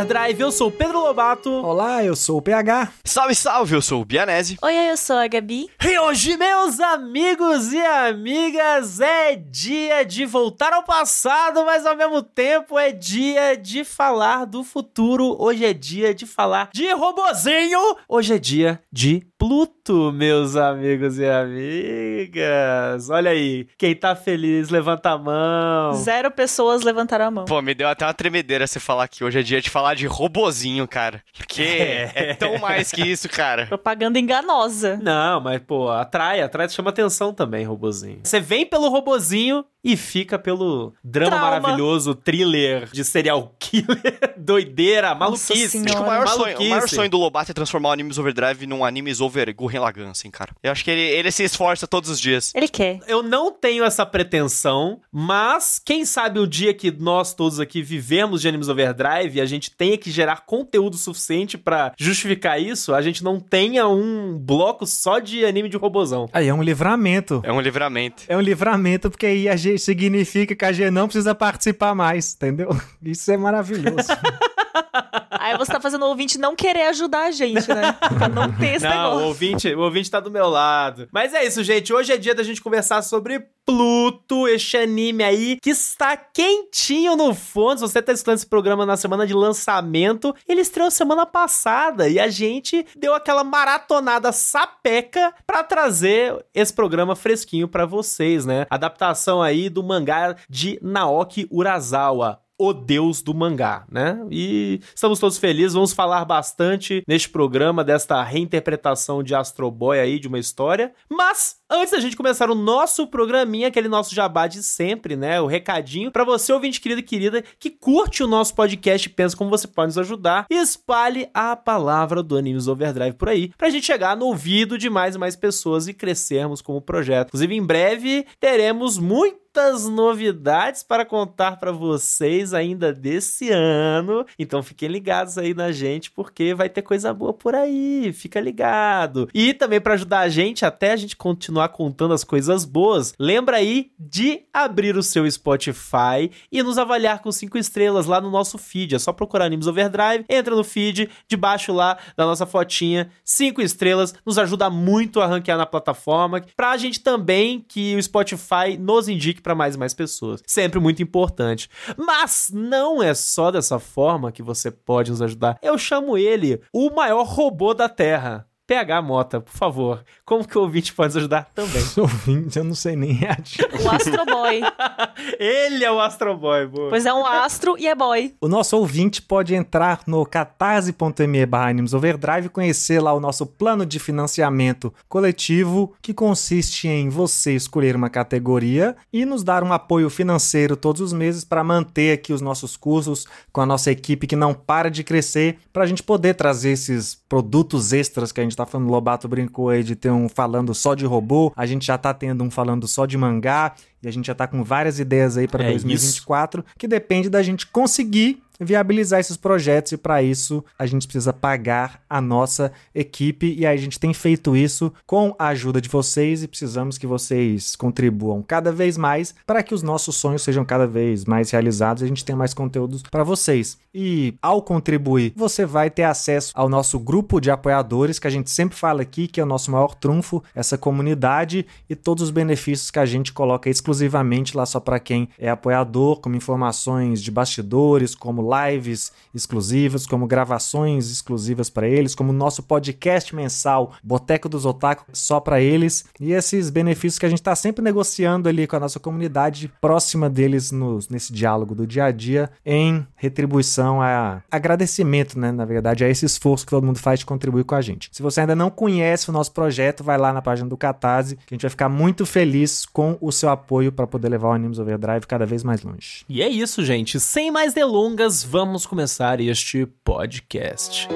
Overdrive, eu sou o Pedro Lobato. Olá, eu sou o PH. Salve, salve, eu sou o Bianese. Oi, eu sou a Gabi. E hoje, meus amigos e amigas, é dia de voltar ao passado, mas ao mesmo tempo é dia de falar do futuro. Hoje é dia de falar de robozinho. Hoje é dia de Pluto, meus amigos e amigas. Olha aí, quem tá feliz, levanta a mão. Zero pessoas levantaram a mão. Pô, me deu até uma tremedeira você falar que hoje é dia de falar de robozinho, cara. Porque é, é tão mais que isso, cara. Propaganda enganosa. Não, mas, pô, atrai, atrai, chama atenção também, robozinho. Você vem pelo robozinho e fica pelo drama Trauma. maravilhoso, thriller de serial killer, doideira, maluquice. Senhora. Acho que o maior, sonho, o Maluquice. maior sonho do Lobato é transformar o Animes Overdrive num Animes Over Gurren Lagann, assim, cara. Eu acho que ele, ele se esforça todos os dias. Ele quer. Eu não tenho essa pretensão, mas quem sabe o dia que nós todos aqui vivemos de Animes Overdrive e a gente tenha que gerar conteúdo suficiente pra justificar isso, a gente não tenha um bloco só de anime de robozão. Aí é um livramento. É um livramento. É um livramento porque aí a gente significa que a gente não precisa participar mais, entendeu? Isso é maravilhoso. Aí você tá fazendo o ouvinte não querer ajudar a gente, né? Pra não ter esse Não, o negócio. ouvinte, o ouvinte tá do meu lado. Mas é isso, gente. Hoje é dia da gente conversar sobre Pluto, este anime aí que está quentinho no fundo. Se você tá escutando esse programa na semana de lançamento, ele estreou semana passada e a gente deu aquela maratonada sapeca pra trazer esse programa fresquinho pra vocês, né? Adaptação aí do mangá de Naoki Urasawa o deus do mangá, né? E estamos todos felizes, vamos falar bastante neste programa desta reinterpretação de Astro Boy aí de uma história. Mas antes da gente começar o nosso programinha, aquele nosso jabá de sempre, né? O recadinho para você ouvinte querido e querida que curte o nosso podcast e pensa como você pode nos ajudar, espalhe a palavra do Animes Overdrive por aí, pra gente chegar no ouvido de mais e mais pessoas e crescermos como projeto. Inclusive em breve teremos muito muitas novidades para contar para vocês ainda desse ano. Então fiquem ligados aí na gente, porque vai ter coisa boa por aí. Fica ligado. E também para ajudar a gente, até a gente continuar contando as coisas boas, lembra aí de abrir o seu Spotify e nos avaliar com cinco estrelas lá no nosso feed. É só procurar Animes Overdrive, entra no feed, debaixo lá da nossa fotinha, cinco estrelas, nos ajuda muito a ranquear na plataforma, pra gente também que o Spotify nos indique para mais e mais pessoas. Sempre muito importante. Mas não é só dessa forma que você pode nos ajudar. Eu chamo ele o maior robô da Terra. PH Mota, por favor. Como que o ouvinte pode nos ajudar também? Ouvinte, eu não sei nem reagir. O Astro Boy. ele é o Astro Boy, boa. Pois é um astro e é boy. O nosso ouvinte pode entrar no catarse.me barra Animes Overdrive e conhecer lá o nosso plano de financiamento coletivo, que consiste em você escolher uma categoria e nos dar um apoio financeiro todos os meses para manter aqui os nossos cursos com a nossa equipe que não para de crescer, para a gente poder trazer esses produtos extras que a gente tá falando. Lobato brincou aí de ter um falando só de robô, a gente já tá tendo um falando só de mangá. E a gente já tá com várias ideias aí para É 2024, que depende da gente conseguir viabilizar esses projetos e para isso a gente precisa pagar a nossa equipe e a gente tem feito isso com a ajuda de vocês e precisamos que vocês contribuam cada vez mais para que os nossos sonhos sejam cada vez mais realizados e a gente tenha mais conteúdos para vocês. E ao contribuir, você vai ter acesso ao nosso grupo de apoiadores que a gente sempre fala aqui que é o nosso maior trunfo, essa comunidade e todos os benefícios que a gente coloca exclusivamente lá só para quem é apoiador, como informações de bastidores, como lives exclusivas, como gravações exclusivas para eles, como nosso podcast mensal Boteco dos Otaku só para eles e esses benefícios que a gente está sempre negociando ali com a nossa comunidade próxima deles nesse diálogo do dia a dia em retribuição a agradecimento, né, na verdade, a esse esforço que todo mundo faz de contribuir com a gente. Se você ainda não conhece o nosso projeto, vai lá na página do Catarse, que a gente vai ficar muito feliz com o seu apoio para poder levar o Animes Overdrive cada vez mais longe. E é isso, gente. Sem mais delongas, vamos começar este podcast.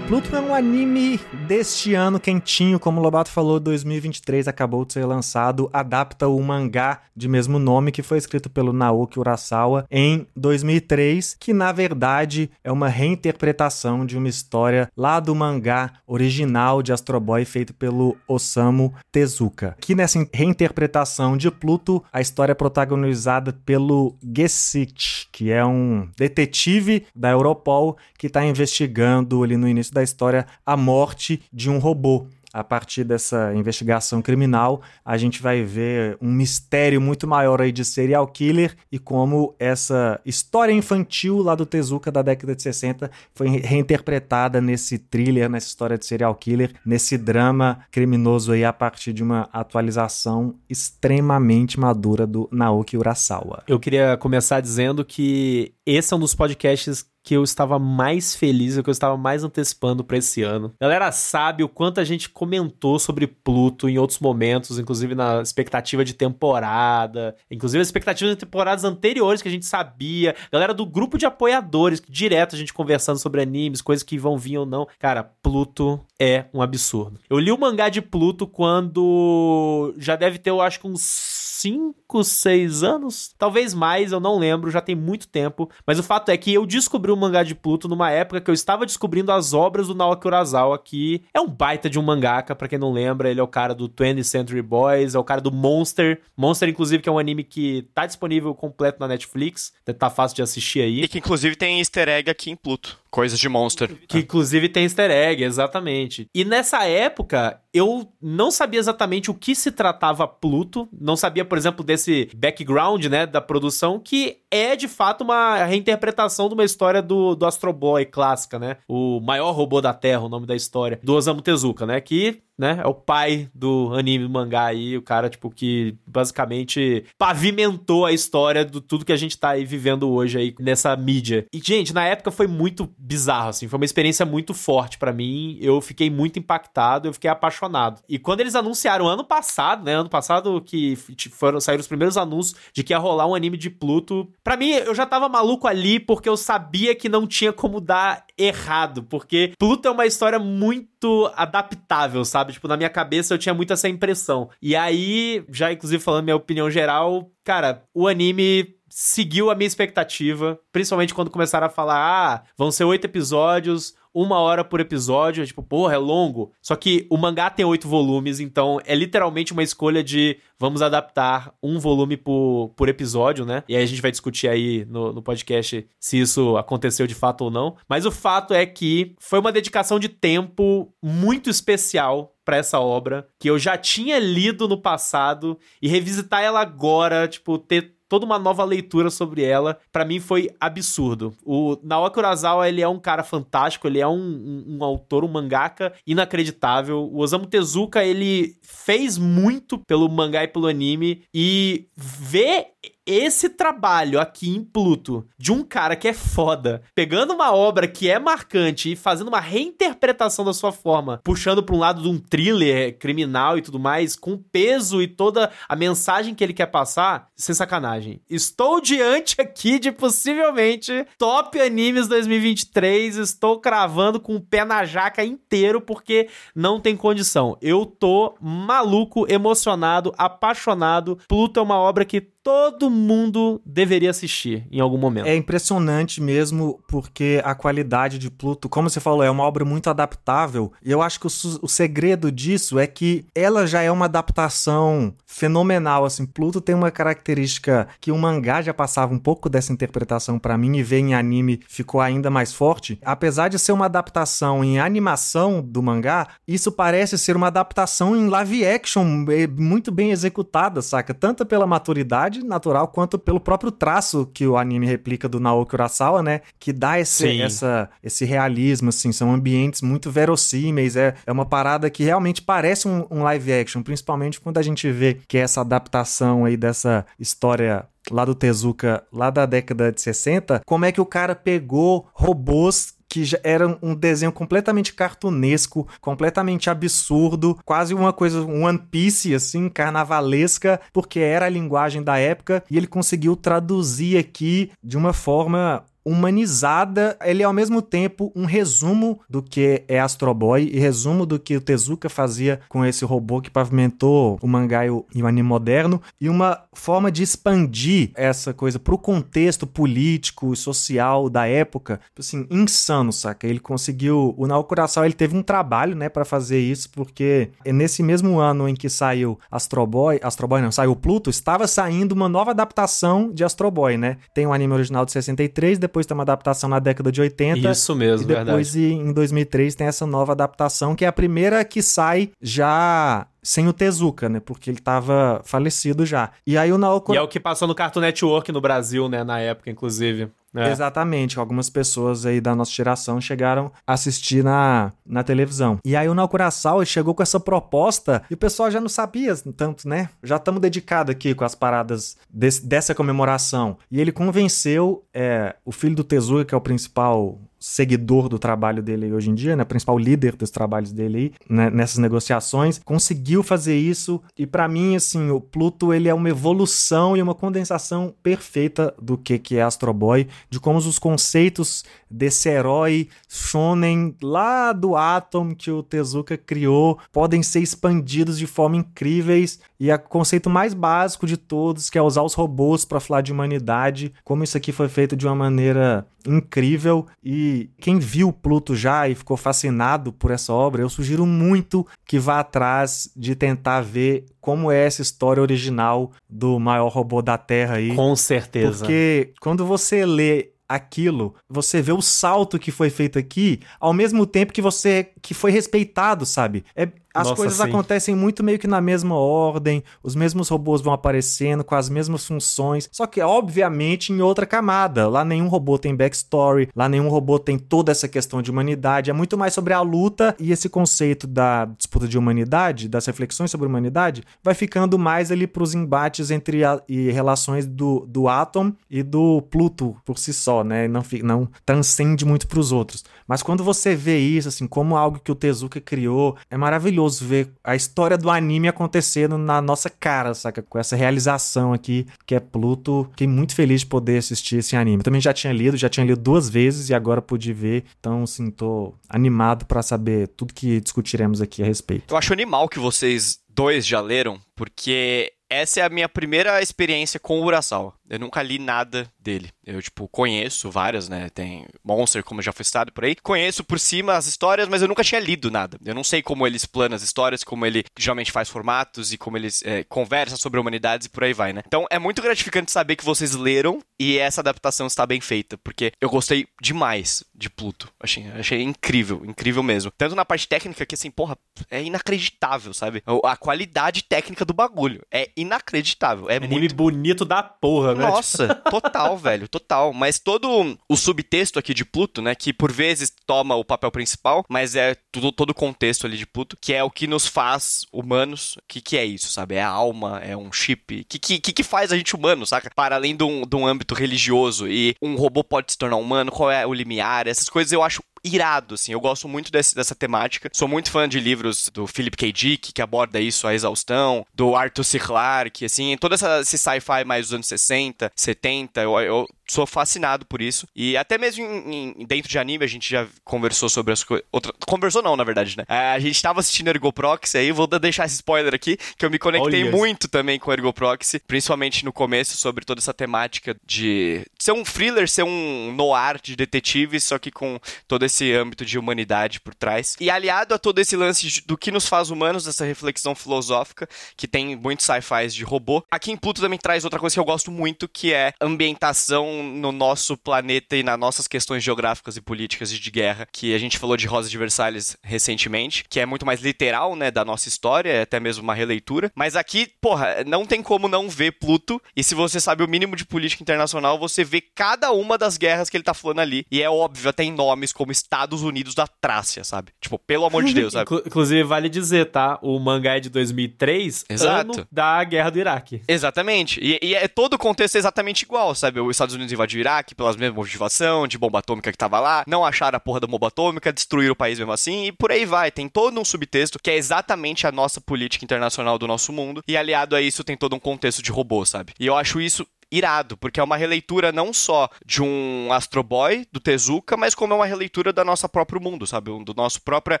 Pluto é um anime deste ano quentinho, como o Lobato falou, 2023 acabou de ser lançado, adapta o mangá de mesmo nome que foi escrito pelo Naoki Urasawa em 2003, que na verdade é uma reinterpretação de uma história lá do mangá original de Astro Boy feito pelo Osamu Tezuka. Que nessa reinterpretação de Pluto, a história é protagonizada pelo Gesicht, que é um detetive da Europol que está investigando ali no início da história a morte de um robô a partir dessa investigação criminal, a gente vai ver um mistério muito maior aí de serial killer e como essa história infantil lá do Tezuka da década de 60 foi reinterpretada nesse thriller, nessa história de serial killer, nesse drama criminoso aí a partir de uma atualização extremamente madura do Naoki Urasawa. Eu queria começar dizendo que esse é um dos podcasts que eu estava mais feliz, o que eu estava mais antecipando para esse ano. Galera sabe o quanto a gente comentou sobre Pluto em outros momentos, inclusive na expectativa de temporada, inclusive as expectativas de temporadas anteriores que a gente sabia. Galera do grupo de apoiadores, direto a gente conversando sobre animes, coisas que vão vir ou não. Cara, Pluto é um absurdo. Eu li o mangá de Pluto quando já deve ter, eu acho que uns 5, 6 anos, talvez mais, eu não lembro, já tem muito tempo. Mas o fato é que eu descobri o mangá de Pluto numa época que eu estava descobrindo as obras do Naoki Urasawa, que é um baita de um mangaka, para quem não lembra, ele é o cara do 20th Century Boys, é o cara do Monster. Monster, inclusive, que é um anime que tá disponível completo na Netflix, tá fácil de assistir aí. E que, inclusive, tem easter egg aqui em Pluto. Coisas de Monster. Que inclusive tem easter egg, exatamente. E nessa época, eu não sabia exatamente o que se tratava Pluto, não sabia, por exemplo, desse background, né, da produção, que é de fato uma reinterpretação de uma história do, do Astro Boy clássica, né? O maior robô da Terra, o nome da história, do Osamu Tezuka, né? Que né? É o pai do anime do mangá aí, o cara, tipo, que basicamente pavimentou a história do tudo que a gente tá aí vivendo hoje aí nessa mídia. E, gente, na época foi muito bizarro, assim, foi uma experiência muito forte para mim. Eu fiquei muito impactado, eu fiquei apaixonado. E quando eles anunciaram ano passado, né? Ano passado que foram saíram os primeiros anúncios de que ia rolar um anime de Pluto. para mim, eu já tava maluco ali porque eu sabia que não tinha como dar errado, porque Pluto é uma história muito adaptável, sabe? Tipo, na minha cabeça eu tinha muito essa impressão. E aí, já inclusive falando minha opinião geral, cara, o anime seguiu a minha expectativa, principalmente quando começaram a falar, ah, vão ser oito episódios, uma hora por episódio, é tipo, porra, é longo. Só que o mangá tem oito volumes, então é literalmente uma escolha de vamos adaptar um volume por, por episódio, né? E aí a gente vai discutir aí no, no podcast se isso aconteceu de fato ou não. Mas o fato é que foi uma dedicação de tempo muito especial para essa obra que eu já tinha lido no passado e revisitar ela agora, tipo, ter toda uma nova leitura sobre ela, para mim foi absurdo. O Naoki Urasawa, ele é um cara fantástico, ele é um, um, um, autor, um mangaka inacreditável. O Osamu Tezuka, ele fez muito pelo mangá e pelo anime e ver esse trabalho aqui em Pluto de um cara que é foda, pegando uma obra que é marcante e fazendo uma reinterpretação da sua forma, puxando para um lado de um thriller criminal e tudo mais, com peso e toda a mensagem que ele quer passar, sem sacanagem. Estou diante aqui de possivelmente top animes 2023, estou cravando com o pé na jaca inteiro porque não tem condição. Eu tô maluco, emocionado, apaixonado. Pluto é uma obra que todo mundo deveria assistir em algum momento. É impressionante mesmo, porque a qualidade de Pluto, como você falou, é uma obra muito adaptável. E eu acho que o, o segredo disso é que ela já é uma adaptação fenomenal. Assim, Pluto tem uma característica que o mangá já passava um pouco dessa interpretação para mim e ver em anime ficou ainda mais forte. Apesar de ser uma adaptação em animação do mangá, isso parece ser uma adaptação em live action é, muito bem executada, saca? Tanto pela maturidade natural quanto pelo próprio traço que o anime replica do Naoki Urasawa, né? Que dá esse, essa, esse realismo, assim. São ambientes muito verossímeis. É, é uma parada que realmente parece um, um live action, principalmente quando a gente vê que essa adaptação aí dessa história lá do Tezuka, lá da década de 60, como é que o cara pegou robôs que já era um desenho completamente cartunesco, completamente absurdo, quase uma coisa um One Piece assim, carnavalesca, porque era a linguagem da época e ele conseguiu traduzir aqui de uma forma humanizada. Ele é ao mesmo tempo um resumo do que é Astro Boy e resumo do que o Tezuka fazia com esse robô que pavimentou o mangá e o, anime moderno e uma forma de expandir essa coisa pro contexto político e social da época, assim, insano, saca? Ele conseguiu, o Naoko Kurosawa, ele teve um trabalho, né, para fazer isso, porque nesse mesmo ano em que saiu Astro Boy, Astro Boy não, saiu Pluto, estava saindo uma nova adaptação de Astro Boy, né? Tem o um anime original de 63, depois tem uma adaptação na década de 80. Isso mesmo, e depois verdade. em 2003 tem essa nova adaptação, que é a primeira que sai já sem o Tezuka, né? Porque ele tava falecido já. E aí o Naoko... E é o que passou no Cartoon Network no Brasil, né? Na época, inclusive. É. Exatamente, algumas pessoas aí da nossa geração chegaram a assistir na, na televisão. E aí o Naokuraçal chegou com essa proposta e o pessoal já não sabia tanto, né? Já estamos dedicados aqui com as paradas desse, dessa comemoração. E ele convenceu é, o filho do Tezuka, que é o principal seguidor do trabalho dele hoje em dia, né, principal líder dos trabalhos dele aí, né, nessas negociações, conseguiu fazer isso. E para mim assim, o Pluto ele é uma evolução e uma condensação perfeita do que que é Astro Boy, de como os conceitos desse herói shonen lá do Atom que o Tezuka criou podem ser expandidos de forma incríveis e o conceito mais básico de todos, que é usar os robôs para falar de humanidade, como isso aqui foi feito de uma maneira incrível e quem viu Pluto já e ficou fascinado por essa obra, eu sugiro muito que vá atrás de tentar ver como é essa história original do maior robô da Terra aí. Com certeza. Porque quando você lê aquilo, você vê o salto que foi feito aqui, ao mesmo tempo que você que foi respeitado, sabe? É, as Nossa, coisas sim. acontecem muito meio que na mesma ordem, os mesmos robôs vão aparecendo com as mesmas funções, só que obviamente em outra camada. Lá nenhum robô tem backstory, lá nenhum robô tem toda essa questão de humanidade, é muito mais sobre a luta e esse conceito da disputa de humanidade, das reflexões sobre humanidade, vai ficando mais ali pros embates entre a, e relações do, do Atom e do Pluto por si só, né? Não, não transcende muito pros outros. Mas quando você vê isso, assim, como algo que o Tezuka criou, é maravilhoso ver a história do anime acontecendo na nossa cara, saca? Com essa realização aqui, que é Pluto. Fiquei muito feliz de poder assistir esse anime. Também já tinha lido, já tinha lido duas vezes e agora pude ver. Então, assim, tô animado pra saber tudo que discutiremos aqui a respeito. Eu acho animal que vocês dois já leram, porque essa é a minha primeira experiência com o Urasawa. Eu nunca li nada dele. Eu, tipo, conheço várias, né? Tem Monster, como já foi citado por aí. Conheço por cima as histórias, mas eu nunca tinha lido nada. Eu não sei como ele explana as histórias, como ele geralmente faz formatos e como ele é, conversa sobre humanidades e por aí vai, né? Então é muito gratificante saber que vocês leram e essa adaptação está bem feita, porque eu gostei demais de Pluto. Achei, achei incrível, incrível mesmo. Tanto na parte técnica que, assim, porra, é inacreditável, sabe? A qualidade técnica do bagulho é inacreditável. É Anime muito bonito da porra, né? nossa, total, velho, total. Mas todo o subtexto aqui de Pluto, né, que por vezes toma o papel principal, mas é tudo, todo o contexto ali de Pluto, que é o que nos faz humanos. O que, que é isso, sabe? É a alma, é um chip. O que, que, que que faz a gente humano, saca? Para além de um, de um âmbito religioso e um robô pode se tornar humano, qual é o limiar? Essas coisas eu acho irado, assim. Eu gosto muito desse, dessa temática. Sou muito fã de livros do Philip K. Dick, que aborda isso à exaustão, do Arthur C. Clarke, assim, todo essa, esse sci-fi mais dos anos 60, 70, eu, eu sou fascinado por isso. E até mesmo em- em- dentro de anime a gente já conversou sobre as coisas. Conversou não, na verdade, né? É, a gente tava assistindo Ergo Proxy aí, vou deixar esse spoiler aqui, que eu me conectei Olha. muito também com Ergo Proxy, principalmente no começo, sobre toda essa temática de ser um thriller, ser um noir de detetive, só que com todo esse âmbito de humanidade por trás. E aliado a todo esse lance do que nos faz humanos, essa reflexão filosófica, que tem muitos sci-fis de robô. Aqui em Pluto também traz outra coisa que eu gosto muito, que é ambientação no nosso planeta e nas nossas questões geográficas e políticas e de guerra, que a gente falou de Rosa de Versalhes recentemente, que é muito mais literal, né, da nossa história, é até mesmo uma releitura. Mas aqui, porra, não tem como não ver Pluto, e se você sabe o mínimo de política internacional, você vê cada uma das guerras que ele tá falando ali, e é óbvio, até em nomes como Estados Unidos da Trácia, sabe? Tipo, pelo amor de Deus, sabe? Inclu- Inclusive, vale dizer, tá? O mangá é de 2003, Exato. ano da Guerra do Iraque. Exatamente. E, e é todo o contexto é exatamente igual, sabe? Os Estados Unidos invadiu o Iraque pelas mesmas motivação, de bomba atômica que tava lá, não acharam a porra da bomba atômica, destruíram o país mesmo assim, e por aí vai. Tem todo um subtexto que é exatamente a nossa política internacional do nosso mundo, e aliado a isso tem todo um contexto de robô, sabe? E eu acho isso irado, porque é uma releitura não só de um Astro Boy, do Tezuka, mas como é uma releitura da nossa próprio mundo, sabe? Do nosso própria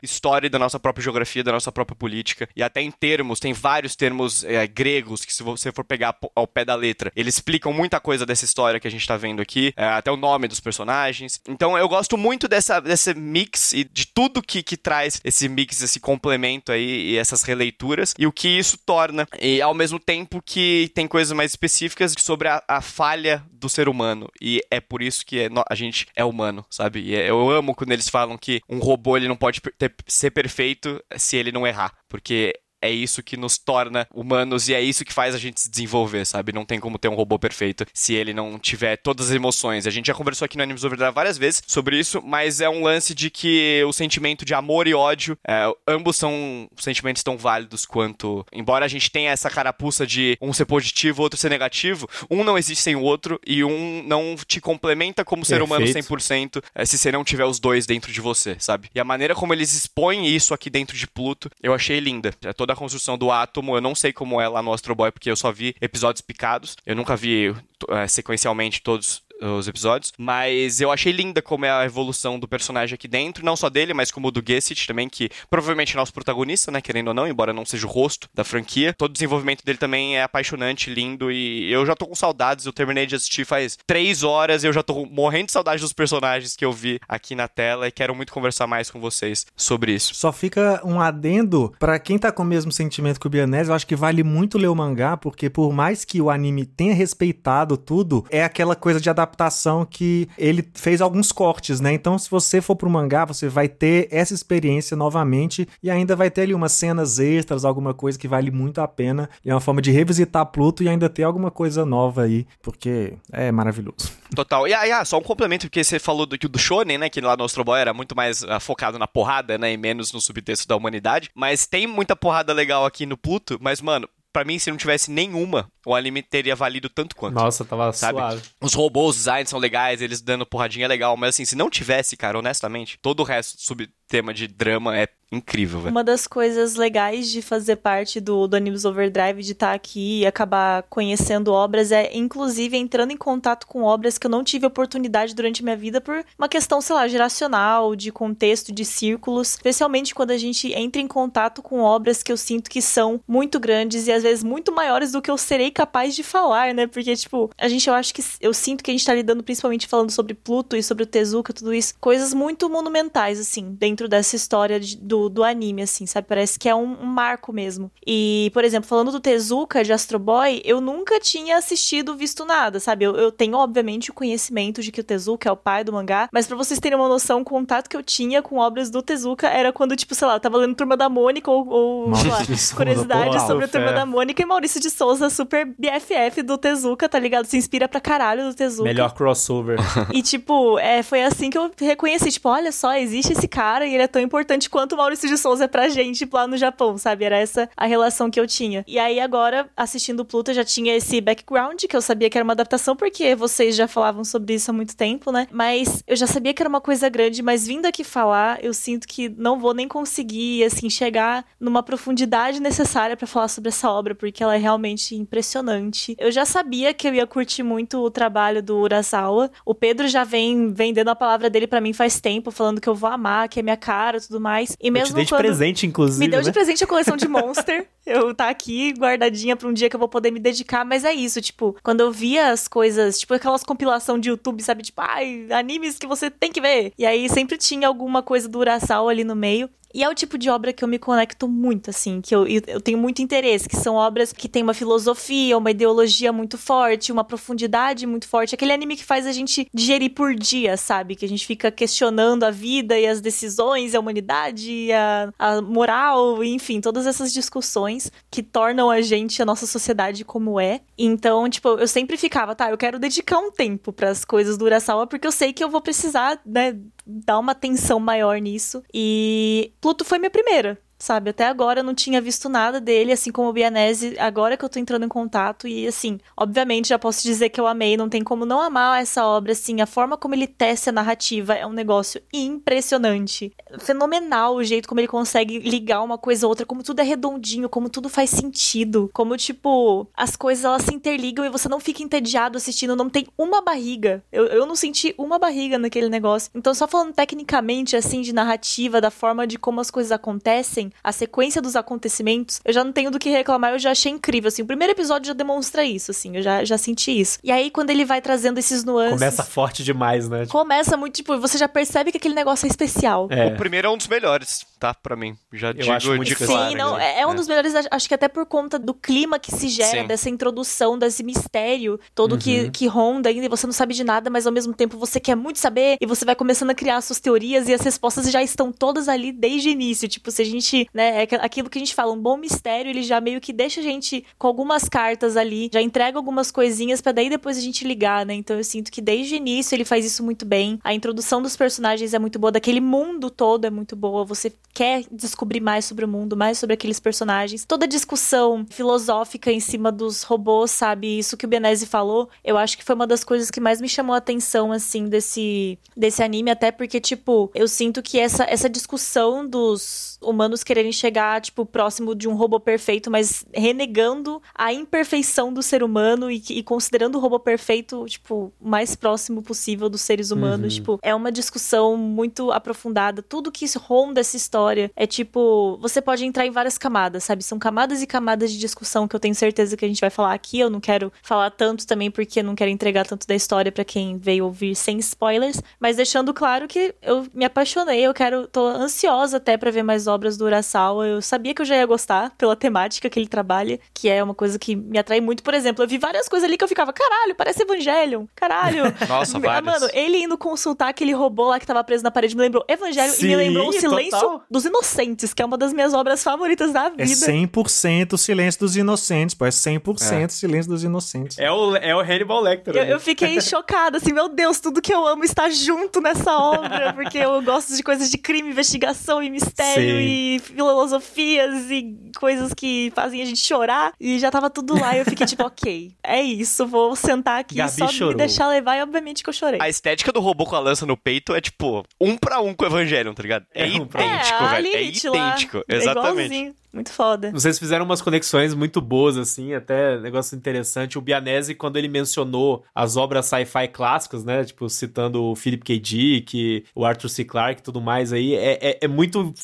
história, da nossa própria geografia, da nossa própria política. E até em termos, tem vários termos é, gregos que, se você for pegar ao pé da letra, eles explicam muita coisa dessa história que a gente tá vendo aqui, é, até o nome dos personagens. Então eu gosto muito dessa, desse mix e de tudo que, que traz esse mix, esse complemento aí e essas releituras, e o que isso torna. E ao mesmo tempo que tem coisas mais específicas sobre a, a falha do ser humano. E é por isso que é, a gente é humano, sabe? E é, eu amo quando eles falam que um robô ele não pode ter, ser perfeito se ele não errar. Porque é isso que nos torna humanos e é isso que faz a gente se desenvolver, sabe? Não tem como ter um robô perfeito se ele não tiver todas as emoções. A gente já conversou aqui no Animes Overdrive várias vezes sobre isso, mas é um lance de que o sentimento de amor e ódio, é, ambos são sentimentos tão válidos quanto. Embora a gente tenha essa carapuça de um ser positivo, outro ser negativo, um não existe sem o outro e um não te complementa como ser humano 100% é, se você não tiver os dois dentro de você, sabe? E a maneira como eles expõem isso aqui dentro de Pluto, eu achei linda. É toda da construção do átomo, eu não sei como é lá no Astro Boy, porque eu só vi episódios picados. Eu nunca vi é, sequencialmente todos os episódios, mas eu achei linda como é a evolução do personagem aqui dentro, não só dele, mas como do Gessit também, que provavelmente é nosso protagonista, né, querendo ou não, embora não seja o rosto da franquia. Todo o desenvolvimento dele também é apaixonante, lindo, e eu já tô com saudades, eu terminei de assistir faz três horas, e eu já tô morrendo de saudade dos personagens que eu vi aqui na tela, e quero muito conversar mais com vocês sobre isso. Só fica um adendo para quem tá com o mesmo sentimento que o Bianese, eu acho que vale muito ler o mangá, porque por mais que o anime tenha respeitado tudo, é aquela coisa de adaptação adaptação que ele fez alguns cortes, né? Então, se você for pro mangá, você vai ter essa experiência novamente e ainda vai ter ali umas cenas extras, alguma coisa que vale muito a pena. E é uma forma de revisitar Pluto e ainda ter alguma coisa nova aí, porque é maravilhoso. Total. E ah, só um complemento, porque você falou do, do Shonen, né? Que lá no Astro Boy era muito mais uh, focado na porrada, né? E menos no subtexto da humanidade. Mas tem muita porrada legal aqui no Pluto. Mas, mano, para mim, se não tivesse nenhuma, o anime teria valido tanto quanto. Nossa, tava sabe? suave. Os robôs, os designs são legais, eles dando porradinha é legal, mas assim, se não tivesse, cara, honestamente, todo o resto subtema de drama é incrível, velho. Uma das coisas legais de fazer parte do, do Animes Overdrive, de estar tá aqui e acabar conhecendo obras, é inclusive entrando em contato com obras que eu não tive oportunidade durante minha vida por uma questão, sei lá, geracional, de contexto, de círculos. Especialmente quando a gente entra em contato com obras que eu sinto que são muito grandes e às vezes muito maiores do que eu serei capaz de falar, né? Porque, tipo, a gente, eu acho que eu sinto que a gente tá lidando principalmente falando sobre Pluto e sobre o Tezuka, tudo isso, coisas muito monumentais, assim, dentro dessa história de, do, do anime, assim, sabe? Parece que é um, um, marco mesmo. E, por exemplo, falando do Tezuka, de Astro Boy, eu nunca tinha assistido, visto nada, sabe? Eu, eu tenho, obviamente, o conhecimento de que o Tezuka é o pai do mangá, mas para vocês terem uma noção, o contato que eu tinha com obras do Tezuka era quando, tipo, sei lá, eu tava lendo Turma da Mônica ou, ou sei lá, curiosidades sobre a Turma da Mônica e Maurício de Souza, super BFF do Tezuka, tá ligado? Se inspira pra caralho do Tezuka. Melhor crossover. e, tipo, é, foi assim que eu reconheci, tipo, olha só, existe esse cara e ele é tão importante quanto o Maurício de Souza é pra gente lá no Japão, sabe? Era essa a relação que eu tinha. E aí, agora, assistindo Pluto, eu já tinha esse background, que eu sabia que era uma adaptação, porque vocês já falavam sobre isso há muito tempo, né? Mas eu já sabia que era uma coisa grande, mas vindo aqui falar, eu sinto que não vou nem conseguir, assim, chegar numa profundidade necessária para falar sobre essa obra, porque ela é realmente impressionante. Eu já sabia que eu ia curtir muito o trabalho do Urasawa. O Pedro já vem vendendo a palavra dele para mim faz tempo, falando que eu vou amar, que é minha cara e tudo mais. E mesmo eu te dei quando... de presente, inclusive. Me deu né? de presente a coleção de Monster. eu tá aqui guardadinha pra um dia que eu vou poder me dedicar, mas é isso, tipo, quando eu via as coisas, tipo aquelas compilação de YouTube, sabe, tipo, ai, animes que você tem que ver. E aí sempre tinha alguma coisa do Urasawa ali no meio. E é o tipo de obra que eu me conecto muito, assim, que eu, eu tenho muito interesse, que são obras que têm uma filosofia, uma ideologia muito forte, uma profundidade muito forte. Aquele anime que faz a gente digerir por dia, sabe? Que a gente fica questionando a vida e as decisões, a humanidade, a, a moral, enfim, todas essas discussões que tornam a gente, a nossa sociedade como é. Então, tipo, eu sempre ficava, tá, eu quero dedicar um tempo para as coisas do Urasawa, porque eu sei que eu vou precisar, né, dar uma atenção maior nisso. E Pluto foi minha primeira sabe? Até agora eu não tinha visto nada dele, assim como o Bianese, agora que eu tô entrando em contato e assim, obviamente já posso dizer que eu amei, não tem como não amar essa obra, assim, a forma como ele tece a narrativa é um negócio impressionante. Fenomenal o jeito como ele consegue ligar uma coisa a outra, como tudo é redondinho, como tudo faz sentido, como tipo, as coisas elas se interligam e você não fica entediado assistindo, não tem uma barriga. Eu, eu não senti uma barriga naquele negócio. Então, só falando tecnicamente, assim, de narrativa, da forma de como as coisas acontecem, a sequência dos acontecimentos, eu já não tenho do que reclamar, eu já achei incrível, assim. O primeiro episódio já demonstra isso, assim, eu já, já senti isso. E aí, quando ele vai trazendo esses nuances... Começa forte demais, né? Começa muito, tipo, você já percebe que aquele negócio é especial. É. O primeiro é um dos melhores, tá? Pra mim. Já eu digo acho muito de Sim, claro, não, né? é, é um É. dos melhores, acho que até por conta do clima que se gera, Sim. dessa introdução, desse mistério todo que, que ronda ainda, e você não sabe de nada, mas ao mesmo tempo você quer muito saber, e você vai começando a criar suas teorias, e as respostas já estão todas ali desde o início. Tipo, se a gente, né, é aqu- aquilo que a gente fala, um bom mistério, ele já meio que deixa a gente com algumas cartas ali, já entrega algumas coisinhas pra daí depois a gente ligar, né? Então eu sinto que desde o início ele faz isso muito bem. A introdução dos personagens é muito boa, daquele mundo todo é muito boa. Você quer descobrir mais sobre o mundo, mais sobre aqueles personagens. Toda a discussão filosófica em cima dos robôs, sabe? Isso que o Benezi falou, eu acho que foi uma das coisas que mais me chamou a atenção, assim, desse, desse anime, até porque, tipo, eu sinto que essa, essa discussão dos humanos quererem chegar, tipo, próximo de um robô perfeito, mas renegando a imperfeição do ser humano e, e considerando o robô perfeito, tipo, o mais próximo possível dos seres humanos, tipo, é uma discussão muito aprofundada. Tudo que ronda essa história é tipo, você pode entrar em várias camadas, sabe? São camadas e camadas de discussão que eu tenho certeza que a gente vai falar aqui. Eu não quero falar tanto também porque eu não quero entregar tanto da história pra quem veio ouvir sem spoilers, mas deixando claro que eu me apaixonei, eu quero, tô ansiosa até pra ver mais obras do Urasawa. Eu sabia que eu já ia gostar pela temática que ele trabalha, que é uma coisa que me atrai muito. Por exemplo, eu vi várias coisas ali que eu ficava, caralho, parece Evangelion, caralho. Nossa, Ah. Mano, ele indo consultar aquele robô lá que tava preso na parede me lembrou Evangelho e me lembrou o Silêncio total. dos Inocentes, que é uma das minhas obras favoritas da É vida. 100% o silêncio dos inocentes, pô. É 100% silêncio dos inocentes. É o, é o Hannibal Lecter. Eu, eu fiquei chocada, assim, meu Deus, tudo que eu amo está junto nessa obra, porque eu gosto de coisas de crime, investigação e mistério Sim. E filosofias e coisas que fazem a gente chorar. E já tava tudo lá e eu fiquei tipo, ok, é isso, vou sentar aqui Gabi e só chorou. me deixar levar e obviamente que eu chorei. A estética do robô com a lança no peito é tipo um pra um com o Evangelion, tá ligado? É, É um pra um. idêntico, a velho. É lá, idêntico. é Exatamente. igualzinho. Muito foda. Vocês fizeram umas conexões muito boas, assim, até negócio interessante. O Bianese, quando ele mencionou as obras sci-fi clássicas, né? Tipo, citando o Philip K. Dick, o Arthur C. Clarke e tudo mais aí, é, é, é muito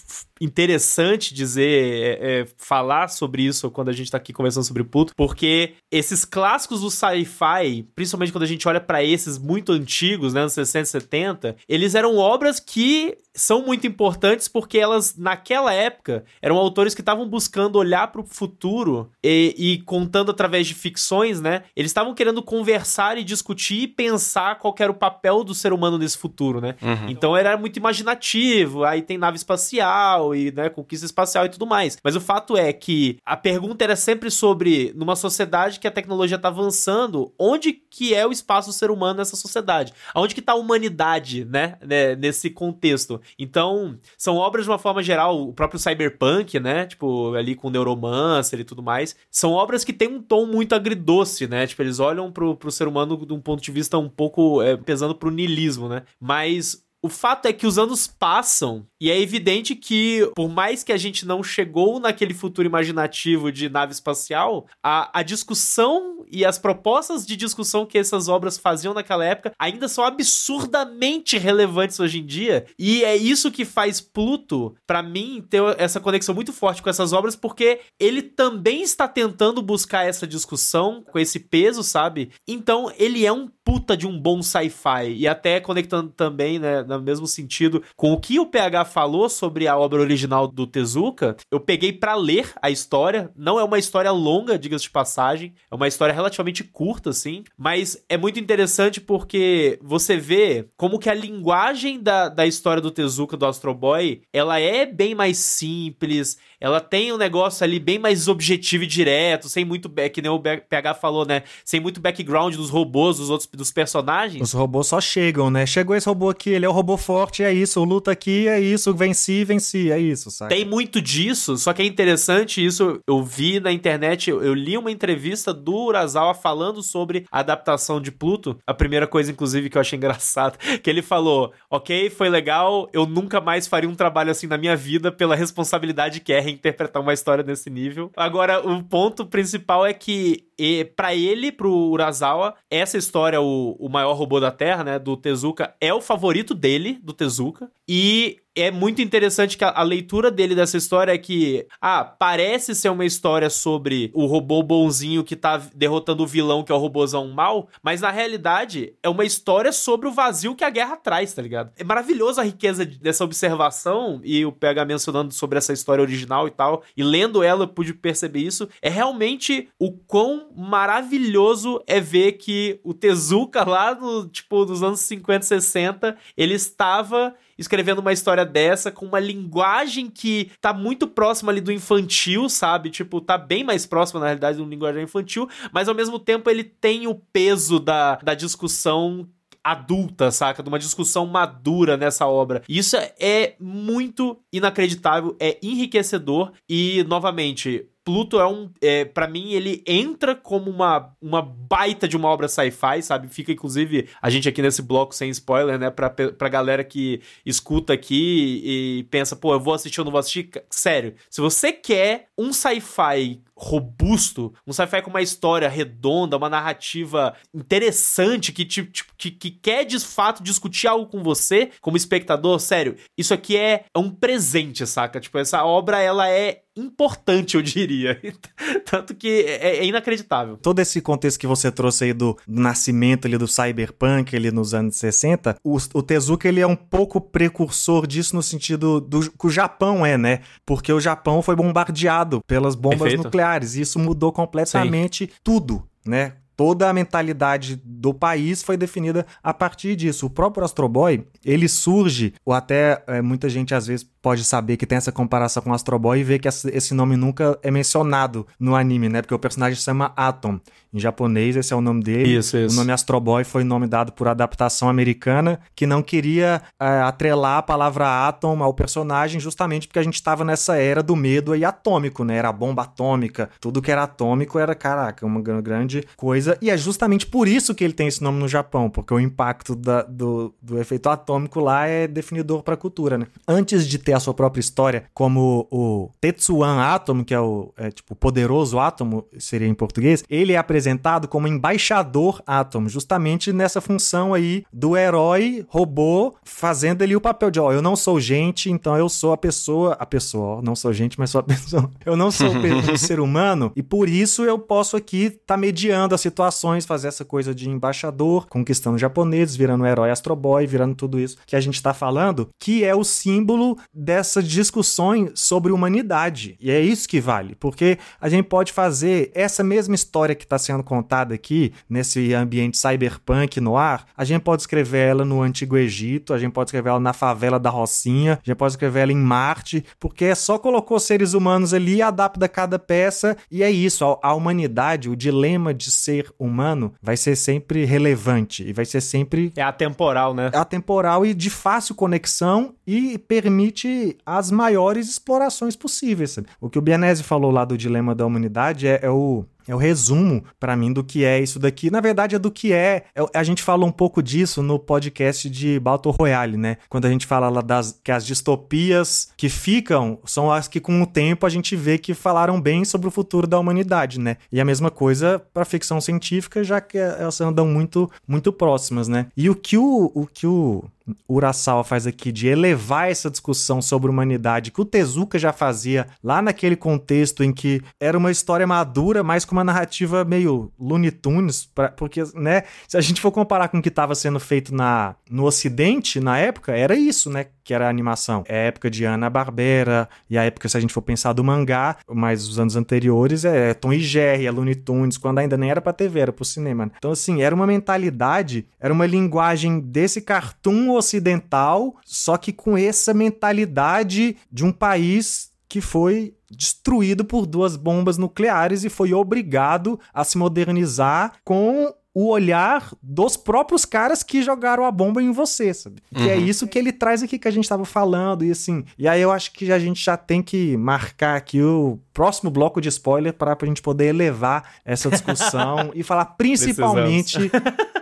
interessante dizer, é, é, falar sobre isso quando a gente tá aqui conversando sobre Pluto, porque esses clássicos do sci-fi, principalmente quando a gente olha pra esses muito antigos, né, anos 60 e 70, eles eram obras que são muito importantes porque elas, naquela época, eram autores que estavam buscando olhar pro futuro e, e contando através de ficções, né? Eles estavam querendo conversar e discutir e pensar qual era o papel do ser humano nesse futuro, né? Uhum. Então era muito imaginativo, aí tem nave espacial e, né, conquista espacial e tudo mais. Mas o fato é que a pergunta era sempre sobre, numa sociedade que a tecnologia tá avançando, onde que é o espaço do ser humano nessa sociedade? Aonde que tá a humanidade, né, né, nesse contexto? Então, são obras de uma forma geral, o próprio Cyberpunk, né, tipo, ali com Neuromancer e tudo mais, são obras que têm um tom muito agridoce, né, tipo, eles olham pro, pro ser humano de um ponto de vista um pouco, é, pesando pro niilismo, né, mas o fato é que os anos passam e é evidente que, por mais que a gente não chegou naquele futuro imaginativo de nave espacial, a, a discussão e as propostas de discussão que essas obras faziam naquela época ainda são absurdamente relevantes hoje em dia. E é isso que faz Pluto, pra mim, ter essa conexão muito forte com essas obras, porque ele também está tentando buscar essa discussão com esse peso, sabe? Então, ele é um puta de um bom sci-fi. E até conectando também, né, no mesmo sentido, com o que o PH falou sobre a obra original do Tezuka, eu peguei pra ler a história. Não é uma história longa, diga-se de passagem. É uma história relativamente curta, assim. Mas é muito interessante porque você vê como que a linguagem da, da história do Tezuka, do Astro Boy, ela é bem mais simples. Ela tem um negócio ali bem mais objetivo e direto, sem muito, back- que nem o PH falou, né? Sem muito background dos robôs, dos outros dos personagens. Os robôs só chegam, né? Chegou esse robô aqui, ele é o robô forte, é isso. Luta aqui, é isso. Venci, venci, é isso, sabe? Tem muito disso, só que é interessante isso. Eu vi na internet, eu, eu li uma entrevista do Urasawa falando sobre a adaptação de Pluto. A primeira coisa, inclusive, que eu achei engraçada, que ele falou: Ok, foi legal, eu nunca mais faria um trabalho assim na minha vida pela responsabilidade que é reinterpretar uma história desse nível. Agora, o ponto principal é que e para ele, pro Urasawa, essa história, o, o maior robô da Terra, né, do Tezuka, é o favorito dele, do Tezuka. E é muito interessante que a, a, leitura dele dessa história é que, ah, parece ser uma história sobre o robô bonzinho que tá derrotando o vilão, que é o robôzão mal, mas na realidade é uma história sobre o vazio que a guerra traz, tá ligado? É maravilhoso a riqueza dessa observação, e o PH mencionando sobre essa história original e tal, e lendo ela eu pude perceber isso. É realmente o quão maravilhoso é ver que o Tezuka lá no, tipo, dos anos 50, 60, ele estava escrevendo uma história dessa com uma linguagem que tá muito próxima ali do infantil, sabe? Tipo, tá bem mais próxima, na realidade, do linguagem infantil, mas ao mesmo tempo ele tem o peso da, da discussão adulta, saca? De uma discussão madura nessa obra. Isso é muito inacreditável, é enriquecedor e, novamente, Pluto é um. É, para mim, ele entra como uma, uma baita de uma obra sci-fi, sabe? Fica, inclusive, a gente aqui nesse bloco sem spoiler, né? Pra, pra galera que escuta aqui e pensa, pô, eu vou assistir ou não vou assistir. Sério, se você quer um sci-fi robusto, um sci-fi com uma história redonda, uma narrativa interessante que, te, que, que quer de fato discutir algo com você como espectador, sério, isso aqui é, é um presente, saca? Tipo, essa obra ela é importante, eu diria. Tanto que é, é, inacreditável. Todo esse contexto que você trouxe aí do, do nascimento ali do cyberpunk ali nos anos 60, o, o Tezuka ele é um pouco precursor disso no sentido do que o Japão é, né? Porque o Japão foi bombardeado pelas bombas Perfeito. nucleares e isso mudou completamente Sim. tudo, né? toda a mentalidade do país foi definida a partir disso. O próprio Astro Boy, ele surge, ou até é, muita gente às vezes pode saber que tem essa comparação com Astro Boy e ver que esse nome nunca é mencionado no anime, né? Porque o personagem se chama Atom. Em japonês, esse é o nome dele. Isso, isso. O nome Astro Boy foi nome dado por adaptação americana, que não queria é, atrelar a palavra Atom ao personagem, justamente porque a gente estava nessa era do medo aí atômico, né? Era bomba atômica, tudo que era atômico era, caraca, uma grande coisa coisa, e é justamente por isso que ele tem esse nome no Japão, porque o impacto da, do, do efeito atômico lá é definidor para a cultura, né? Antes de ter a sua própria história, como o Tetsuan Atom, que é o é, tipo poderoso átomo, seria em português, ele é apresentado como embaixador átomo, justamente nessa função aí do herói robô, fazendo ali o papel de, ó, eu não sou gente, então eu sou a pessoa, a pessoa, ó, não sou gente, mas sou a pessoa. Eu não sou um ser humano e por isso eu posso aqui estar tá mediando a situação situações, fazer essa coisa de embaixador, conquistando japoneses, virando um herói Astro Boy, virando tudo isso que a gente está falando, que é o símbolo dessa discussão sobre humanidade. E é isso que vale, porque a gente pode fazer essa mesma história que está sendo contada aqui, nesse ambiente cyberpunk no ar, a gente pode escrever ela no Antigo Egito, a gente pode escrever ela na favela da Rocinha, a gente pode escrever ela em Marte, porque é só colocou seres humanos ali, adapta cada peça, e é isso, a, a humanidade, o dilema de ser humano vai ser sempre relevante e vai ser sempre. É atemporal, né? Atemporal e de fácil conexão e permite as maiores explorações possíveis. Sabe? O que o Bianese falou lá do dilema da humanidade é, é o é o resumo para mim do que é isso daqui. Na verdade, é do que é. é. A gente fala um pouco disso no podcast de Battle Royale, né? Quando a gente fala lá das que as distopias que ficam são as que com o tempo a gente vê que falaram bem sobre o futuro da humanidade, né? E a mesma coisa para ficção científica, já que elas andam muito muito próximas, né? E o que o, o que o Urasawa faz aqui de elevar essa discussão sobre humanidade que o Tezuka já fazia lá naquele contexto em que era uma história madura, mas com uma narrativa meio Looney Tunes, pra, porque, né, se a gente for comparar com o que estava sendo feito na, no Ocidente na época, era isso, né, que era a animação. É a época de Ana-Barbera, e a época, se a gente for pensar do mangá, mas os anos anteriores é, é Tom e Jerry, é Looney Tunes, quando ainda nem era pra TV, era pro cinema. Né? Então, assim, era uma mentalidade, era uma linguagem desse cartoon ocidental, só que com essa mentalidade de um país que foi destruído por duas bombas nucleares e foi obrigado a se modernizar com o olhar dos próprios caras que jogaram a bomba em você, sabe? Que é isso que ele traz aqui que a gente tava falando, e assim. E aí eu acho que a gente já tem que marcar aqui o próximo bloco de spoiler para a gente poder elevar essa discussão e falar principalmente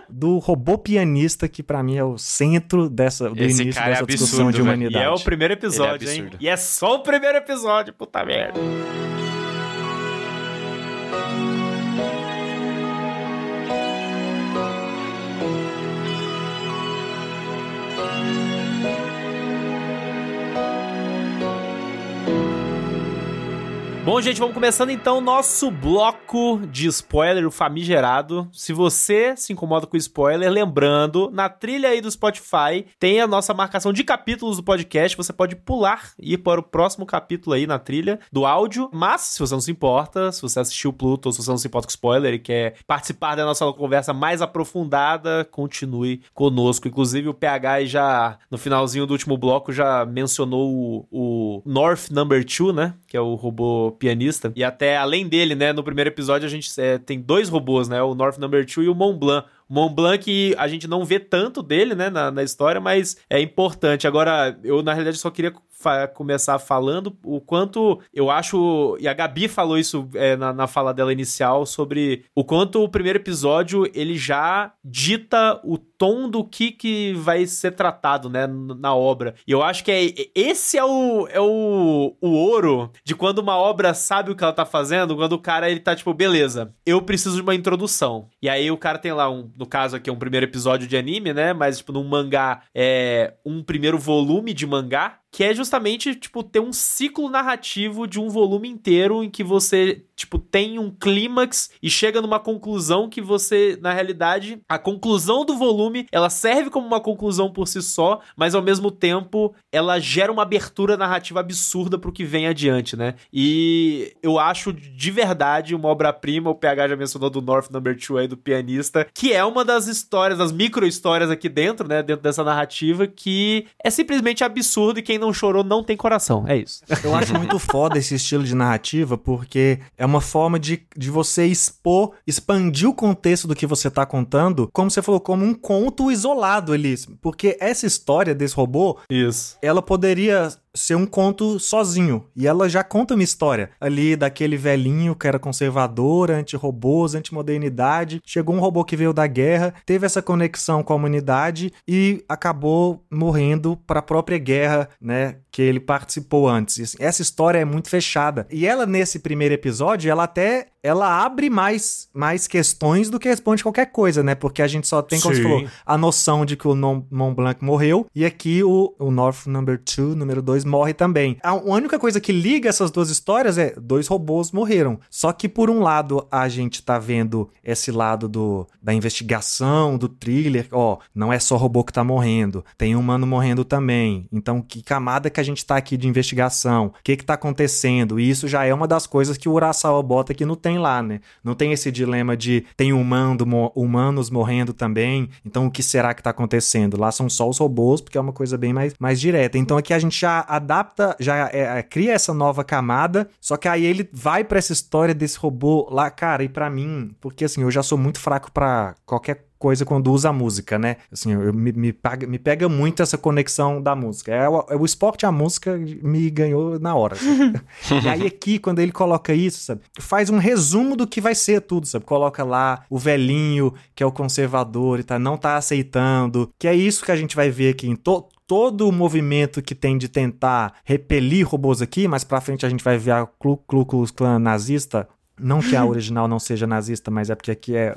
do robô pianista, que pra mim é o centro dessa, do Esse início cara é dessa discussão absurdo, de velho. E humanidade. é o primeiro episódio, Ele é hein? E é só o primeiro episódio, puta merda. Bom, gente, vamos começando então o nosso bloco de spoiler, o famigerado. Se você se incomoda com spoiler, lembrando, na trilha aí do Spotify tem a nossa marcação de capítulos do podcast. Você pode pular e ir para o próximo capítulo aí na trilha do áudio. Mas, se você não se importa, se você assistiu o Pluto se você não se importa com spoiler e quer participar da nossa conversa mais aprofundada, continue conosco. Inclusive, o PH já, no finalzinho do último bloco, já mencionou o, o North Number 2, né? Que é o robô pianista. E até além dele, né? No primeiro episódio a gente é, tem dois robôs, né? O North Number 2 e o Mont Blanc. Mont Blanc, que a gente não vê tanto dele, né, na, na história, mas é importante. Agora, eu na realidade só queria fa- começar falando o quanto eu acho. E a Gabi falou isso é, na, na fala dela inicial sobre o quanto o primeiro episódio ele já dita o tom do que, que vai ser tratado, né, na obra. E eu acho que é, esse é o, é o, o ouro de quando uma obra sabe o que ela tá fazendo, quando o cara ele tá tipo, beleza, eu preciso de uma introdução. E aí o cara tem lá um, no caso aqui, um primeiro episódio de anime, né, mas tipo, num mangá é um primeiro volume de mangá, que é justamente, tipo, ter um ciclo narrativo de um volume inteiro em que você, tipo, tem um clímax e chega numa conclusão que você, na realidade, a conclusão do volume, ela serve como uma conclusão por si só, mas ao mesmo tempo ela gera uma abertura narrativa absurda pro que vem adiante, né? E eu acho de verdade uma obra-prima, o PH já mencionou do North Number 2 aí do pianista, que é uma das histórias, das micro-histórias aqui dentro, né, dentro dessa narrativa que é simplesmente absurdo e quem não chorou não tem coração. É isso. Eu acho muito foda esse estilo de narrativa, porque é uma forma de, de você expor, expandir o contexto do que você tá contando, como você falou, como um conto isolado ali. Porque essa história desse robô, Isso. ela poderia ser um conto sozinho. E ela já conta uma história ali daquele velhinho que era conservador, anti-robôs, anti-modernidade. Chegou um robô que veio da guerra, teve essa conexão com a humanidade e acabou morrendo para a própria guerra, né? Que ele participou antes. Essa história é muito fechada. E ela, nesse primeiro episódio, ela até ela abre mais, mais questões do que responde qualquer coisa, né? Porque a gente só tem, como você Sim. falou, a noção de que o Mont Blanc morreu e aqui o, o North Number 2, número 2, morre também. A única coisa que liga essas duas histórias é dois robôs morreram. Só que por um lado a gente tá vendo esse lado do, da investigação, do thriller, ó, não é só robô que tá morrendo, tem humano morrendo também. Então que camada que a gente tá aqui de investigação? O que que tá acontecendo? E isso já é uma das coisas que o Urasawa bota que não tem lá, né? Não tem esse dilema de tem humano, humanos morrendo também, então o que será que tá acontecendo? Lá são só os robôs, porque é uma coisa bem mais, mais direta. Então aqui a gente já adapta, já é, é, cria essa nova camada, só que aí ele vai pra essa história desse robô lá, cara, e pra mim, porque assim, eu já sou muito fraco pra qualquer coisa quando usa a música, né? Assim, eu, me, me, paga- me pega muito essa conexão da música. É, o, é o esporte a música me ganhou na hora. sabe? e aí aqui, quando ele coloca isso, sabe? Faz um resumo do que vai ser tudo, sabe? Coloca lá o velhinho, que é o conservador e tá, não tá aceitando, que é isso que a gente vai ver aqui em to todo o movimento que tem de tentar repelir robôs aqui, mas pra frente a gente vai ver a Ku Klux Klan nazista. Não que a original não seja nazista, mas é porque aqui é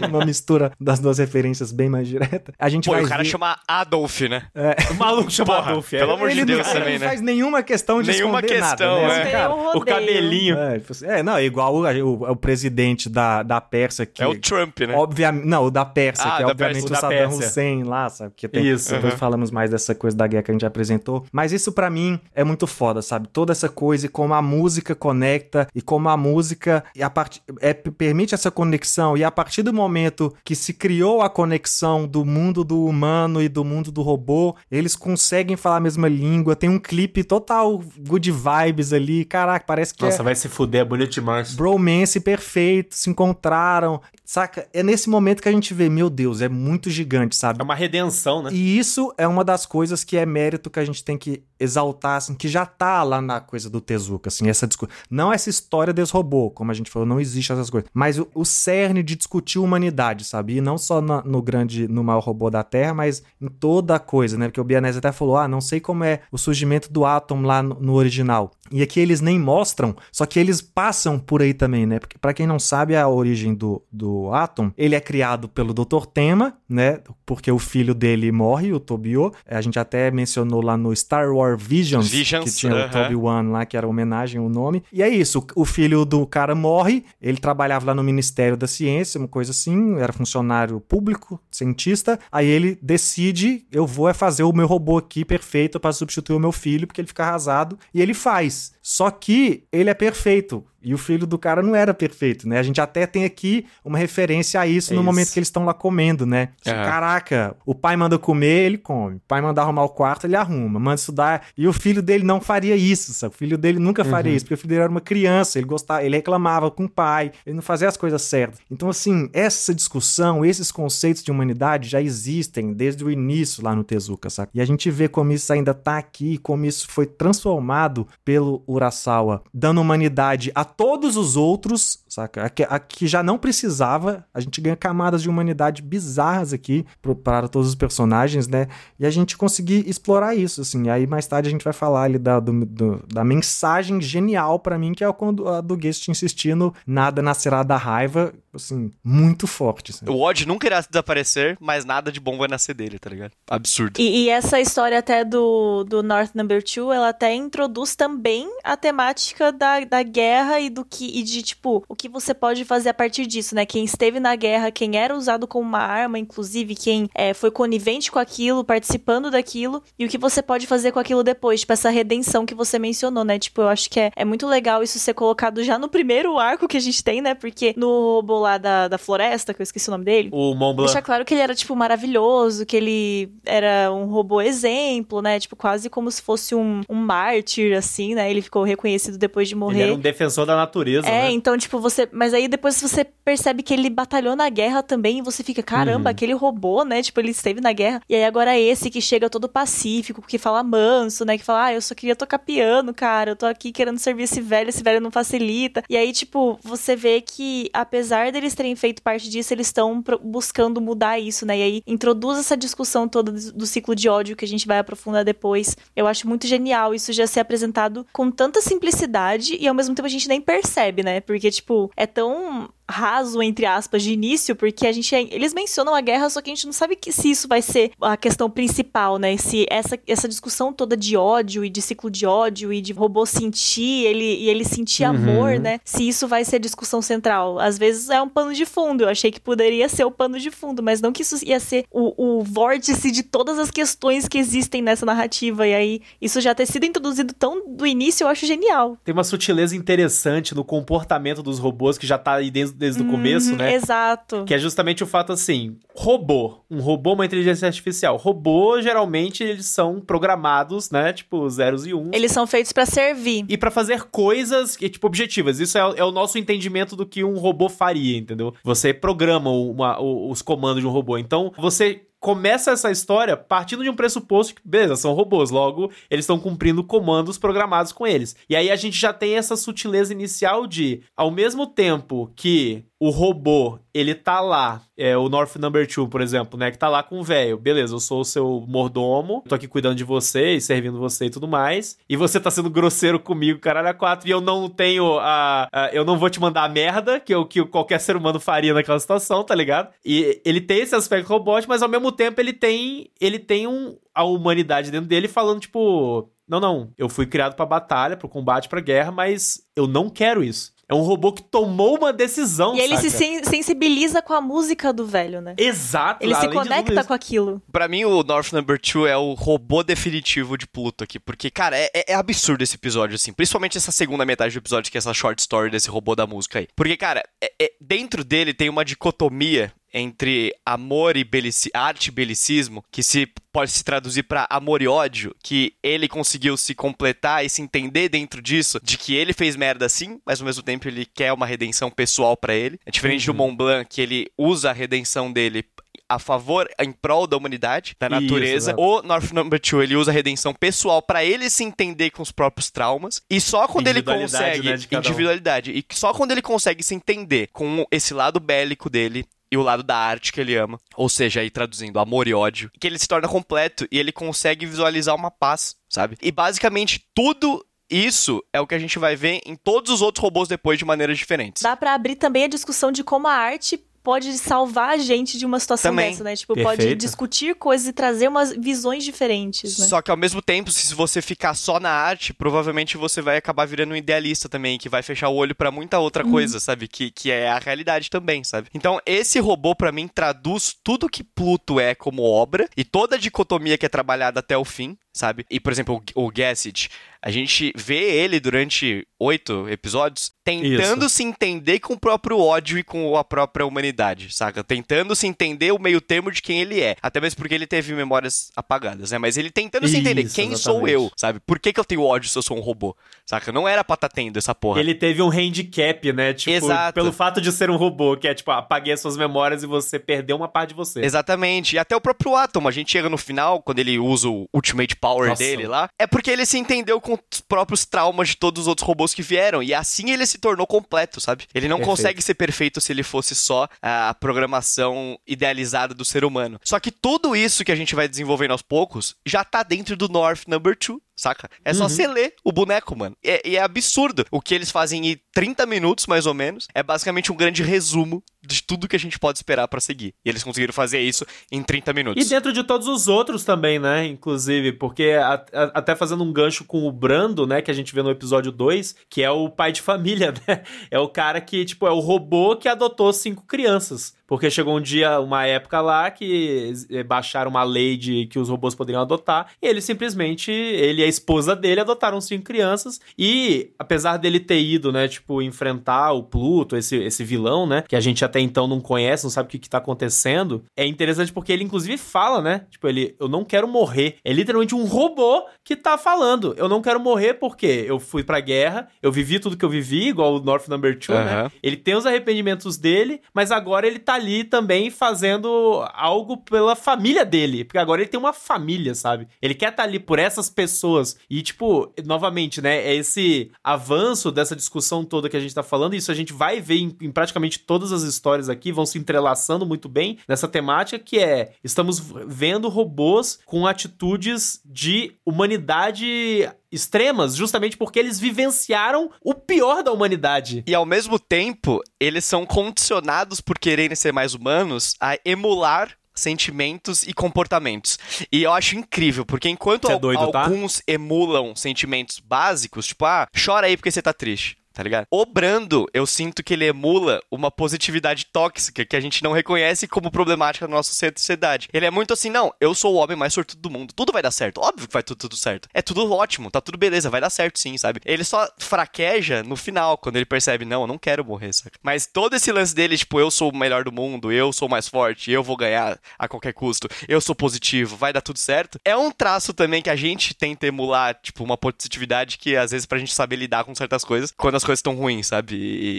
uma, uma mistura das duas referências bem mais direta. A gente Pô, vai o cara ver... chama Adolf, né? O maluco chama Porra, Adolf. é. pelo amor de Ele Deus não, também, ele né? não faz nenhuma questão de Nenhuma esconder questão, nada, né? é. Cara- O cabelinho. É, é, não, é igual o, o- o presidente da, da Pérsia que... É o Trump, né? Obviamente, não, o da Pérsia, Ah, que é da obviamente Pérsia, o o da Saddam Pérsia. Hussein lá, sabe? Que tem, Isso. Depois Uhum. falamos mais dessa coisa da guerra que a gente apresentou. Mas isso pra mim é muito foda, sabe? Toda essa coisa e como a música conecta e como a música E a part... é, permite essa conexão e a partir do momento que se criou a conexão do mundo do humano e do mundo do robô, eles conseguem falar a mesma língua, tem um clipe total good vibes ali, caraca, parece que Nossa, é vai se fuder, é bonito demais. bromance perfeito, se encontraram, saca? É nesse momento que a gente vê, meu Deus, é muito gigante, sabe? É uma redenção, né? E isso é uma das coisas que é mérito que a gente tem que exaltar, assim, que já tá lá na coisa do Tezuka, assim, essa discussão. Não essa história desse robô, como a gente falou, não existe essas coisas. Mas o, o cerne de discutir humanidade, sabe? E não só na- no grande, no maior robô da Terra, mas em toda a coisa, né? Porque o Bianese até falou, ah, não sei como é o surgimento do átomo lá no, no original. E aqui eles nem mostram, só que eles passam por aí também, né? Porque pra quem não sabe a origem do, do átomo, ele é criado pelo Dr. Tema, né? Porque o filho dele morre, o Tobio. A gente até mencionou lá no Star Wars Visions, Visions, que tinha o aham. Toby-Wan lá, que era homenagem ao nome. E é isso, o filho do cara morre, ele trabalhava lá no Ministério da Ciência, uma coisa assim, era funcionário público, cientista. Aí ele decide, eu vou é fazer o meu robô aqui perfeito para substituir o meu filho, porque ele fica arrasado. E ele faz. Só que ele é perfeito. E o filho do cara não era perfeito, né? A gente até tem aqui uma referência a isso É no isso. momento que eles estão lá comendo, né? Aham. Caraca, o pai manda comer, ele come. O pai manda arrumar o quarto, ele arruma. Manda estudar. E o filho dele não faria isso, sabe? O filho dele nunca faria isso, porque o filho dele era uma criança, ele gostava, ele reclamava com o pai, ele não fazia as coisas certas. Então, assim, essa discussão, esses conceitos de humanidade já existem desde o início lá no Tezuka, sabe? E a gente vê como isso ainda tá aqui, como isso foi transformado pelo Urasawa, dando humanidade a todos os outros, saca? A que, a que já não precisava, a gente ganha camadas de humanidade bizarras aqui para todos os personagens, né? E a gente conseguir explorar isso, assim. Aí mais tarde a gente vai falar ali da, do- do- da mensagem genial pra mim, que é quando a do Guest insistindo, nada nascerá da raiva, assim, muito forte. Assim. O ódio nunca irá desaparecer, mas nada de bom vai nascer dele, tá ligado? Absurdo. E, e essa história até do, do North Number Two, ela até introduz também a temática da, da guerra e do que e de tipo o que você pode fazer a partir disso, né? Quem esteve na guerra, quem era usado como uma arma, inclusive quem é, foi conivente com aquilo, participando daquilo, e o que você pode fazer com aquilo depois, tipo essa redenção que você mencionou, né? Tipo, eu acho que é, é muito legal isso ser colocado já no primeiro arco que a gente tem, né? Porque no robô lá da, da floresta, que eu esqueci o nome dele. O Mont Blanc. Deixa claro que ele era, tipo, maravilhoso, que ele era um robô exemplo, né? Tipo, quase como se fosse um, um mártir, assim, né? Ele ficou reconhecido depois de Ele morrer. era um defensor da natureza, É, né? então, tipo, você. Mas aí depois você percebe que ele batalhou na guerra também e você fica, caramba, Uhum. aquele robô, né? Tipo, ele esteve na guerra. E aí agora é esse que chega todo pacífico, que fala manso, né? Que fala, ah, eu só queria tocar piano, cara. Eu tô aqui querendo servir esse velho, esse velho não facilita. E aí, tipo, você vê que, apesar deles terem feito parte disso, eles estão buscando mudar isso, né? E aí introduz essa discussão toda do ciclo de ódio que a gente vai aprofundar depois. Eu acho muito genial isso já ser apresentado com tanta simplicidade e ao mesmo tempo a gente nem percebe, né? Porque, tipo, é tão raso, entre aspas, de início, porque a gente. Eles mencionam a guerra, só que a gente não sabe que, se isso vai ser a questão principal, né? Se essa, essa discussão toda de ódio e de ciclo de ódio e de robô sentir ele, e ele sentir amor, né? Se isso vai ser a discussão central. Às vezes é um pano de fundo. Eu achei que poderia ser o pano de fundo, mas não que isso ia ser o, o vórtice de todas as questões que existem nessa narrativa. E aí, isso já ter sido introduzido tão do início, eu acho genial. Tem uma sutileza interessante no comportamento dos robôs que já tá aí desde, o começo, Uhum, né? Exato. Que é justamente o fato assim, robô, um robô, uma inteligência artificial. Robô, geralmente, eles são programados, né? Tipo, zeros e uns. Eles são feitos pra servir. E pra fazer coisas, que, tipo, objetivas. Isso é, é o nosso entendimento do que um robô faria, entendeu? Você programa uma- os comandos de um robô. Então, você começa essa história partindo de um pressuposto que, beleza, são robôs, logo eles estão cumprindo comandos programados com eles. E aí a gente já tem essa sutileza inicial de, ao mesmo tempo que o robô, ele tá lá, é o North Number 2, por exemplo, né, que tá lá com o velho, beleza, eu sou o seu mordomo, tô aqui cuidando de você e servindo você e tudo mais, e você tá sendo grosseiro comigo, caralho, a quatro, e eu não tenho a, a- eu não vou te mandar a merda que, eu, que qualquer ser humano faria naquela situação, tá ligado? E ele tem esse aspecto robótico, mas ao mesmo tempo ele tem, ele tem um, a humanidade dentro dele falando, tipo, não, não, eu fui criado pra batalha, pro combate, pra guerra, mas eu não quero isso. É um robô que tomou uma decisão, E ele saca? se sen- sensibiliza com a música do velho, né? Exato. Ele se conecta com aquilo. Pra mim, o North Number 2 é o robô definitivo de Pluto aqui. Porque, cara, é, é absurdo esse episódio, assim. Principalmente essa segunda metade do episódio, que é essa short story desse robô da música aí. Porque, cara, é- é- dentro dele tem uma dicotomia entre amor e belici arte e belicismo, que se pode se traduzir pra amor e ódio, que ele conseguiu se completar e se entender dentro disso, de que ele fez merda sim, mas ao mesmo tempo ele quer uma redenção pessoal pra ele. É diferente do Mont Blanc, que ele usa a redenção dele a favor, em prol da humanidade, da Isso, natureza. exato. o North Number 2, ele usa a redenção pessoal pra ele se entender com os próprios traumas. E só quando ele Individualidade, consegue né, de cada um. individualidade e só quando ele consegue se entender com esse lado bélico dele e o lado da arte que ele ama, ou seja, aí traduzindo amor e ódio, que ele se torna completo e ele consegue visualizar uma paz, sabe? E basicamente tudo isso é o que a gente vai ver em todos os outros robôs depois de maneiras diferentes. Dá pra abrir também a discussão de como a arte pode salvar a gente de uma situação Também. dessa, né? Tipo, pode Perfeito. discutir coisas e trazer umas visões diferentes, né? Só que ao mesmo tempo, se você ficar só na arte, provavelmente você vai acabar virando um idealista também, que vai fechar o olho pra muita outra coisa, sabe? Que, que é a realidade também, sabe? Então, esse robô pra mim traduz tudo que Pluto é como obra e toda a dicotomia que é trabalhada até o fim, sabe? E, por exemplo, o, o Gassage, a gente vê ele durante oito episódios tentando se entender com o próprio ódio e com a própria humanidade, saca? Tentando se entender o meio termo de quem ele é. Até mesmo porque ele teve memórias apagadas, né? Mas ele tentando se entender Isso, quem sou exatamente. eu, sabe? Por que, que eu tenho ódio se eu sou um robô? Saca? Não era pra estar tendo essa porra. Ele teve um handicap, né? Tipo, Exato. pelo fato de ser um robô, que é tipo, apaguei as suas memórias e você perdeu uma parte de você. Exatamente. E até o próprio Atom, a gente chega no final, quando ele usa o Ultimate Power Nossa. dele lá, é porque ele se entendeu com os próprios traumas de todos os outros robôs que vieram. E assim ele se tornou completo, sabe? Ele não Perfeito. consegue ser perfeito se ele fosse só a programação idealizada do ser humano. Só que tudo isso que a gente vai desenvolvendo aos poucos já tá dentro do North Number 2. Saca? É só você ler o boneco, mano. E é, e é absurdo. O que eles fazem em 30 minutos, mais ou menos, é basicamente um grande resumo de tudo que a gente pode esperar pra seguir. E eles conseguiram fazer isso em 30 minutos. E dentro de todos os outros também, né? Inclusive, porque a- a- até fazendo um gancho com o Brando, né? Que a gente vê no episódio 2, que é o pai de família, né? É o cara que, tipo, é o robô que adotou cinco crianças. Porque chegou um dia, uma época lá, que eh, baixaram uma lei de que os robôs poderiam adotar. E ele simplesmente, ele e a esposa dele adotaram cinco crianças. E apesar dele ter ido, né, tipo, enfrentar o Pluto, esse, esse vilão, né? Que a gente até então não conhece, não sabe o que, que tá acontecendo. É interessante porque ele, inclusive, fala, né? Tipo, ele, eu não quero morrer. É literalmente um robô que tá falando. Eu não quero morrer porque eu fui pra guerra, eu vivi tudo que eu vivi, igual o North Number 2, né? Aham. Ele tem os arrependimentos dele, mas agora ele tá ali também fazendo algo pela família dele. Porque agora ele tem uma família, sabe? Ele quer estar ali por essas pessoas. E, tipo, novamente, né? É esse avanço dessa discussão toda que a gente tá falando. Isso a gente vai ver em, em praticamente todas as histórias aqui, vão se entrelaçando muito bem nessa temática que é: estamos vendo robôs com atitudes de humanidade extremas, justamente porque eles vivenciaram o pior da humanidade. E ao mesmo tempo, eles são condicionados por quererem ser mais humanos a emular sentimentos e comportamentos. E eu acho incrível, porque enquanto é doido, tá? alguns emulam sentimentos básicos, tipo, ah, chora aí porque você tá triste. Tá ligado? O Brando, eu sinto que ele emula uma positividade tóxica que a gente não reconhece como problemática na nossa sociedade. Ele é muito assim, não, eu sou o homem mais sortudo do mundo. Tudo vai dar certo. Óbvio que vai tudo, tudo certo. É tudo ótimo, tá tudo beleza, vai dar certo sim, sabe? Ele só fraqueja no final, quando ele percebe, não, eu não quero morrer, saca? Mas todo esse lance dele, tipo, eu sou o melhor do mundo, eu sou o mais forte, eu vou ganhar a qualquer custo, eu sou positivo, vai dar tudo certo. É um traço também que a gente tenta emular, tipo, uma positividade que às vezes pra gente saber lidar com certas coisas, quando as coisas estão ruins, sabe?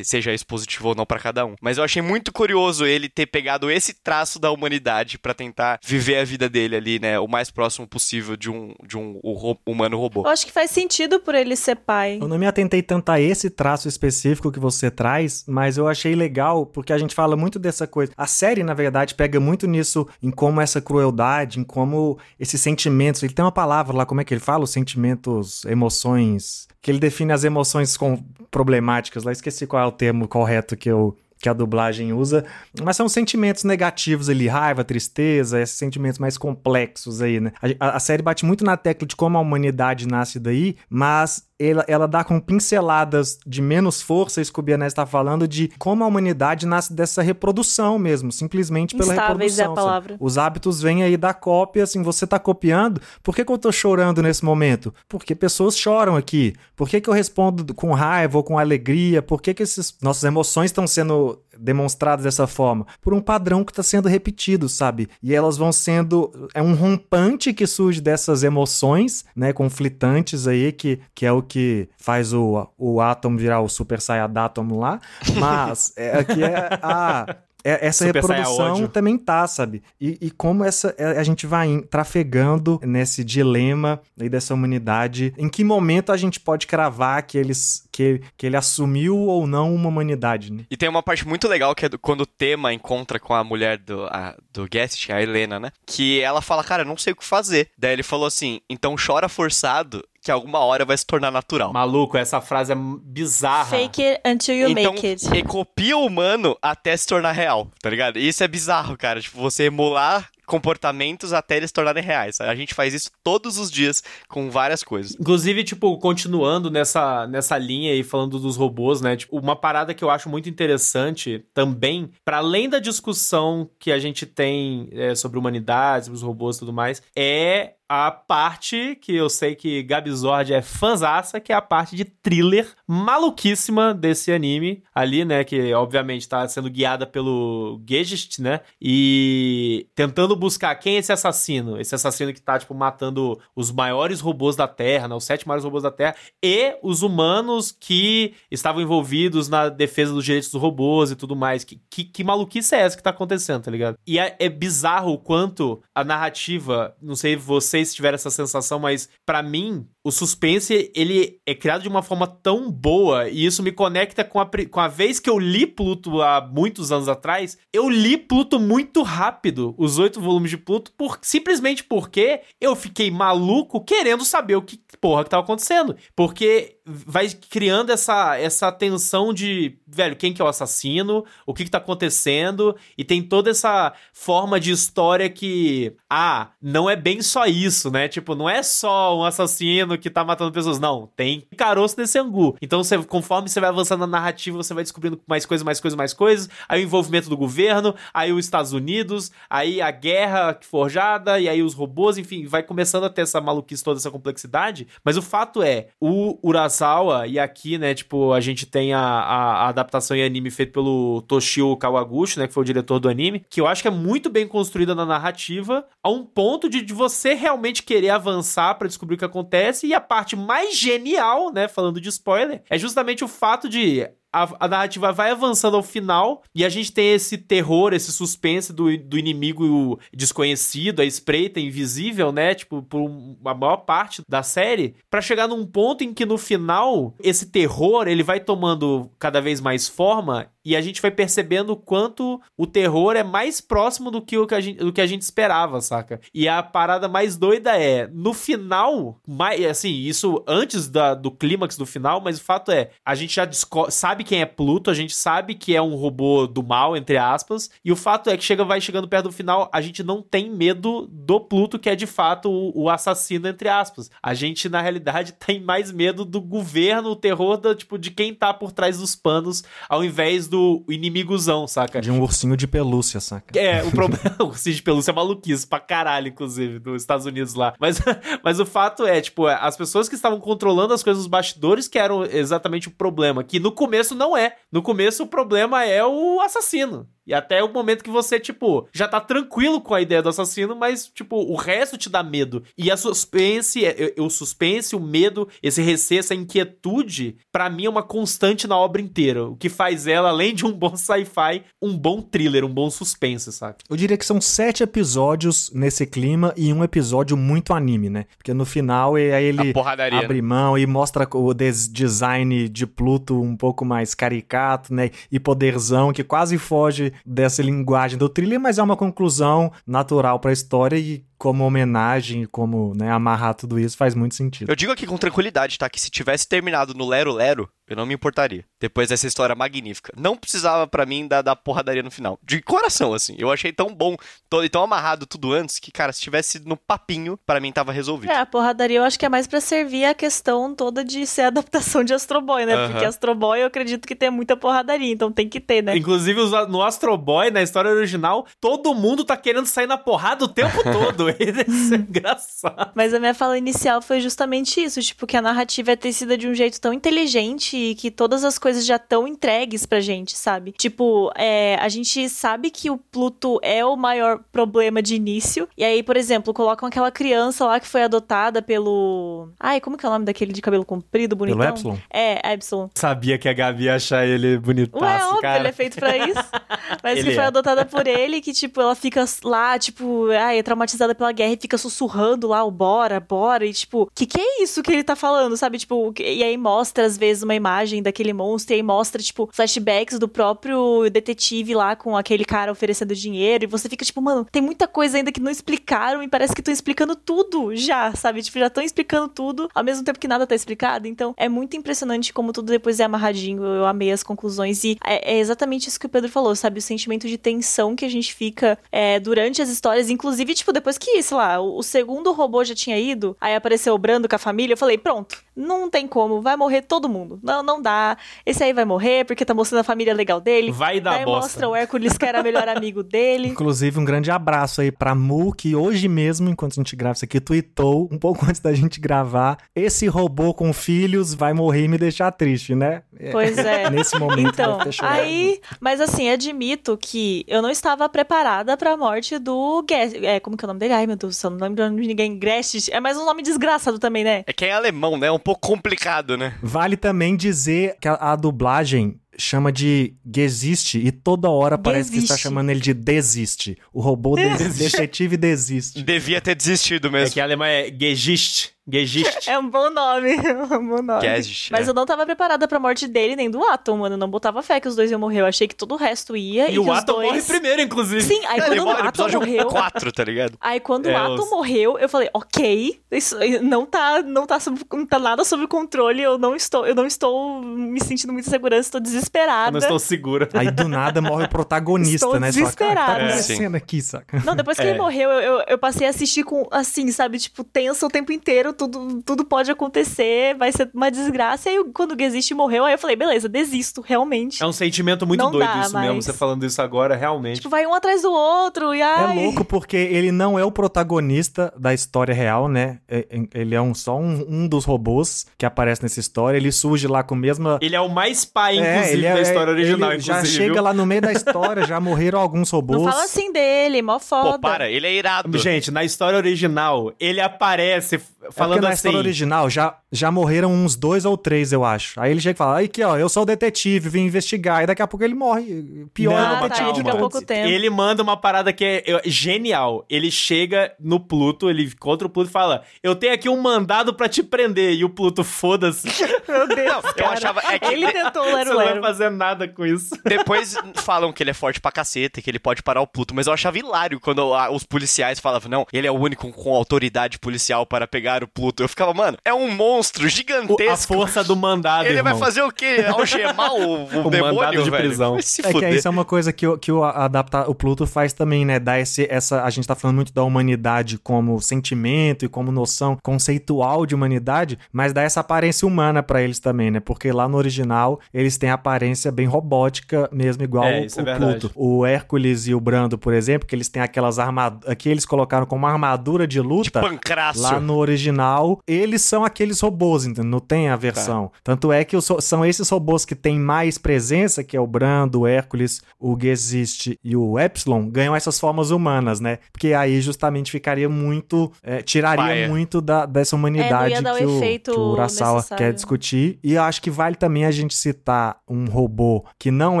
E seja isso positivo ou não pra cada um. Mas eu achei muito curioso ele ter pegado esse traço da humanidade pra tentar viver a vida dele ali, né? O mais próximo possível de um, de um ro- humano robô. Eu acho que faz sentido por ele ser pai. Eu não me atentei tanto a esse traço específico que você traz, mas eu achei legal porque a gente fala muito dessa coisa. A série, na verdade, pega muito nisso, em como essa crueldade, em como esses sentimentos. Ele tem uma palavra lá, como é que ele fala? Os sentimentos, emoções. Que ele define as emoções com problemáticas lá. Esqueci qual é o termo correto que eu. Que a dublagem usa, mas são sentimentos negativos ali, raiva, tristeza, esses sentimentos mais complexos aí, né? A, a- série bate muito na tecla de como a humanidade nasce daí, mas ela, ela dá com pinceladas de menos força, isso que o Bianese está falando, de como a humanidade nasce dessa reprodução mesmo, simplesmente pela Instáveis é a reprodução. sabe? palavra. Os hábitos vêm aí da cópia, assim, você tá copiando. Por que, que eu tô chorando nesse momento? Porque pessoas choram aqui. Por que, que eu respondo com raiva ou com alegria? Por que, que esses, nossas emoções estão sendo demonstradas dessa forma? Por um padrão que está sendo repetido, sabe? E elas vão sendo. É um rompante que surge dessas emoções, né? Conflitantes aí, que, que é o que faz o, o átomo virar o Super Saiyadatom lá. Mas é, aqui é a. é- essa Super reprodução também tá, sabe? E, e como essa é, a gente vai trafegando nesse dilema aí dessa humanidade, em que momento a gente pode cravar que eles que, que ele assumiu ou não uma humanidade, né? E tem uma parte muito legal que é do- quando o tema encontra com a mulher do, a, do Guest, a Helena, né? Que ela fala, cara, eu não sei o que fazer. Daí ele falou assim: então chora forçado, que alguma hora vai se tornar natural. Maluco, essa frase é bizarra. Fake it until you então, make it. ele copia o humano até se tornar real, tá ligado? E isso é bizarro, cara. Tipo, você emular comportamentos até eles se tornarem reais. A gente faz isso todos os dias com várias coisas. Inclusive, tipo, continuando nessa, nessa linha aí, falando dos robôs, né? Tipo, uma parada que eu acho muito interessante também, para além da discussão que a gente tem é, sobre humanidade, sobre os robôs e tudo mais, é a parte que eu sei que Gabi Zord é fanzaça, que é a parte de thriller maluquíssima desse anime ali, né? Que obviamente tá sendo guiada pelo Gejist, né? E tentando buscar quem é esse assassino. Esse assassino que tá, tipo, matando os maiores robôs da Terra, né? Os sete maiores robôs da Terra. E os humanos que estavam envolvidos na defesa dos direitos dos robôs e tudo mais. Que, que, que maluquice é essa que tá acontecendo, tá ligado? E é, é bizarro o quanto a narrativa, não sei se tiveram essa sensação, mas pra mim, o suspense, ele é criado de uma forma tão boa, e isso me conecta com a, com a vez que eu li Pluto há muitos anos atrás. Eu li Pluto muito rápido, os oito volumes de Pluto, por, simplesmente porque eu fiquei maluco querendo saber o que porra que tava acontecendo. Porque vai criando essa, essa tensão de, velho, quem que é o assassino, o que que tá acontecendo, e tem toda essa forma de história que, ah, não é bem só isso, né? Tipo, não é só um assassino que tá matando pessoas, não, tem caroço nesse angu. Então, você, conforme você vai avançando na narrativa, você vai descobrindo mais coisas, mais coisas, mais coisas, aí o envolvimento do governo, aí os Estados Unidos, aí a guerra forjada, e aí os robôs, enfim, vai começando a ter essa maluquice toda, essa complexidade, mas o fato é, o Urasawa, e aqui, né, tipo, a gente tem a, a, a adaptação em anime feita pelo Toshio Kawaguchi, né, que foi o diretor do anime, que eu acho que é muito bem construída na narrativa, a um ponto de, de você realmente querer avançar pra descobrir o que acontece, e a parte mais genial, né, falando de spoiler, é justamente o fato de a, a narrativa vai avançando ao final e a gente tem esse terror, esse suspense do, do inimigo desconhecido, a espreita, invisível, né? Tipo, por a maior parte da série, pra chegar num ponto em que no final esse terror ele vai tomando cada vez mais forma e a gente vai percebendo quanto o terror é mais próximo do que o que a gente, do que a gente esperava, saca? E a parada mais doida é, no final, mais, assim, isso antes da, do clímax do final, mas o fato é, a gente já desco- sabe quem é Pluto, a gente sabe que é um robô do mal, entre aspas, e o fato é que chega, vai chegando perto do final, a gente não tem medo do Pluto, que é de fato o, o assassino, entre aspas. A gente, na realidade, tem mais medo do governo, o terror da, tipo, de quem tá por trás dos panos, ao invés do inimigozão, saca? De um ursinho de pelúcia, saca? É, o problema. o ursinho de pelúcia é maluquice pra caralho, inclusive, dos Estados Unidos lá. Mas, mas o fato é, tipo, as pessoas que estavam controlando as coisas nos bastidores que eram exatamente o problema. Que no começo não é. No começo o problema é o assassino. E até o momento que você, tipo, já tá tranquilo com a ideia do assassino, mas, tipo, o resto te dá medo. E a suspense, é- é- o suspense, o medo, esse receio, essa inquietude, pra mim é uma constante na obra inteira. O que faz ela, além de um bom sci-fi, um bom thriller, um bom suspense, saca? Eu diria que são sete episódios nesse clima e um episódio muito anime, né? Porque no final aí ele abre mão e mostra o des- design de Pluto um pouco mais caricato, né? E poderzão, que quase foge dessa linguagem do thriller, mas é uma conclusão natural pra história e como homenagem, como né, amarrar tudo isso faz muito sentido. Eu digo aqui com tranquilidade, tá? Que se tivesse terminado no Lero Lero, Eu não me importaria. Depois dessa história magnífica. Não precisava para mim da, da porradaria no final. De coração, assim. Eu achei tão bom todo, e tão amarrado tudo antes que, cara, se tivesse no papinho, para mim tava resolvido. É, a porradaria eu acho que é mais para servir a questão toda de ser adaptação de Astro Boy, né? Aham. Porque Astro Boy eu acredito que tem muita porradaria, então tem que ter, né? Inclusive, no Astro Boy, na história original, todo mundo tá querendo sair na porrada o tempo todo. Isso é engraçado. Mas a minha fala inicial foi justamente isso, tipo, que a narrativa é tecida de um jeito tão inteligente e que todas as coisas já estão entregues pra gente, sabe? Tipo, é, a gente sabe que o Pluto é o maior problema de início. E aí, por exemplo, colocam aquela criança lá que foi adotada pelo. Ai, como que é o nome daquele de cabelo comprido, bonitão? Pelo Epsilon? É, Epsilon. Sabia que a Gabi ia achar ele bonitaço, Ué, óbvio, cara. ele é feito pra isso. Mas Ele que foi é. adotada por ele, que, tipo, ela fica lá, tipo, ai, é traumatizada pela guerra e fica sussurrando lá o bora, bora. E, tipo, que que é isso que ele tá falando, sabe? Tipo, e aí mostra, às vezes, uma imagem daquele monstro, e aí mostra, tipo, flashbacks do próprio detetive lá com aquele cara oferecendo dinheiro. E você fica, tipo, mano, tem muita coisa ainda que não explicaram e parece que estão explicando tudo já, sabe? Tipo, já estão explicando tudo ao mesmo tempo que nada tá explicado. Então, é muito impressionante como tudo depois é amarradinho. Eu amei as conclusões. E é, é exatamente isso que o Pedro falou, sabe? O sentimento de tensão que a gente fica é, durante as histórias. Inclusive, tipo, depois que, sei lá, o, o segundo robô já tinha ido, aí apareceu o Brando com a família, eu falei, pronto, não tem como, vai morrer todo mundo. Não, não dá. Esse aí vai morrer porque tá mostrando a família legal dele. Vai dar Daí bosta. mostra o Hércules que era melhor amigo dele. Inclusive, um grande abraço aí pra Mu, que hoje mesmo, enquanto a gente grava isso aqui, tweetou, um pouco antes da gente gravar, esse robô com filhos vai morrer e me deixar triste, né? É, Pois é. Nesse momento Então, aí, mas assim, admito que eu não estava preparada pra morte do Guest. É, como que é o nome dele? Ai, meu Deus, do céu, não lembro o nome de ninguém. Grest. É mais um nome desgraçado também, né? É que é em alemão, né? É um pouco complicado, né? Vale também dizer que a, a dublagem chama de Gesiste e toda hora parece que está Desiste. chamando ele de Desiste. O robô des detetive desiste. Devia ter desistido É mesmo. que a alemã é Gegist. Gegist. É um bom nome. É um bom nome. Guest, Mas é. eu não tava preparada pra morte dele nem do Atom, mano. Eu não botava fé que os dois iam morrer. Eu achei que todo o resto ia. E, E que o os Atom dois... morre primeiro, inclusive. Sim, aí quando morre o Atom morreu. 4, tá ligado? Aí quando É, o Atom os- morreu, eu falei, ok, isso não tá, não tá, sob, não tá nada sob controle, eu não estou, eu não estou me sentindo muita segurança, estou Eu desesperada. não estou segura. Aí do nada morre o protagonista, Estou né? Você fala, "Cara, o que tá desesperada. acontecendo aqui, saca? Não, depois que É. ele morreu, eu, eu, eu passei a assistir com, assim, sabe, tipo, tensa o tempo inteiro, tudo, tudo pode acontecer, vai ser uma desgraça. E aí, quando o Existe morreu, aí eu falei, beleza, desisto, realmente. É um sentimento muito Não doido dá isso mesmo, mais. você falando isso agora, realmente. Tipo, vai um atrás do outro, e É ai... louco porque ele não é o protagonista da história real, né? É- é- Ele é um, só um, um dos robôs que aparece nessa história. Ele surge lá com a mesma. Ele é o mais pai, É, inclusive, ele é- da história original, ele Já chega viu? lá no meio da história, já morreram alguns robôs. Não fala assim dele, mó foda. Pô, para, ele é irado. Gente, na história original, ele aparece É falando na assim. história original já, já morreram uns dois ou três, eu acho. Aí ele chega e fala: aqui, ó, eu sou o detetive, vim investigar. E daqui a pouco ele morre. Pior Não, é o Ah, tá, detetive ele de pouco tempo. Ele manda uma parada que é é, genial. Ele chega no Pluto, ele encontra o Pluto e fala: Eu tenho aqui um mandado pra te prender. E o Pluto, foda-se. Meu Deus, Não, eu achava- é que- Ele tentou o Você Lero não vai fazer nada com isso. Depois falam que ele é forte pra caceta, que ele pode parar o Pluto, mas eu achava hilário quando os policiais falavam, não, ele é o único com autoridade policial para pegar o Pluto. Eu ficava, mano, é um monstro O- a gigantesco. força do mandado, ele irmão. vai fazer o quê? Algemar o, o, O demônio, mandado de velho? prisão. É que isso é uma coisa que, o- que o adaptar o Pluto faz também, né? Dar esse, essa. A gente tá falando muito da humanidade como sentimento e como noção conceitual de humanidade, mas dá essa aparência humana pra eles também, né? Porque lá no original eles têm a aparência bem robótica mesmo, igual É, o, isso é. Pluto. O Hércules e o Brando, por exemplo, que eles têm aquelas armaduras. Aqui eles colocaram como uma armadura de luta. Pancrácio. Lá no original, eles são aqueles robôs, entendeu? Não tem a versão. Tanto é que são esses robôs que têm mais presença, que é o Brando, o Hércules, o Gesist e o Epsilon, ganham essas formas humanas, né? Porque aí justamente ficaria muito. é, tiraria Paia. muito da, dessa humanidade É, que, o, que o Urasawa quer discutir. E eu acho que vale também a gente citar um robô que não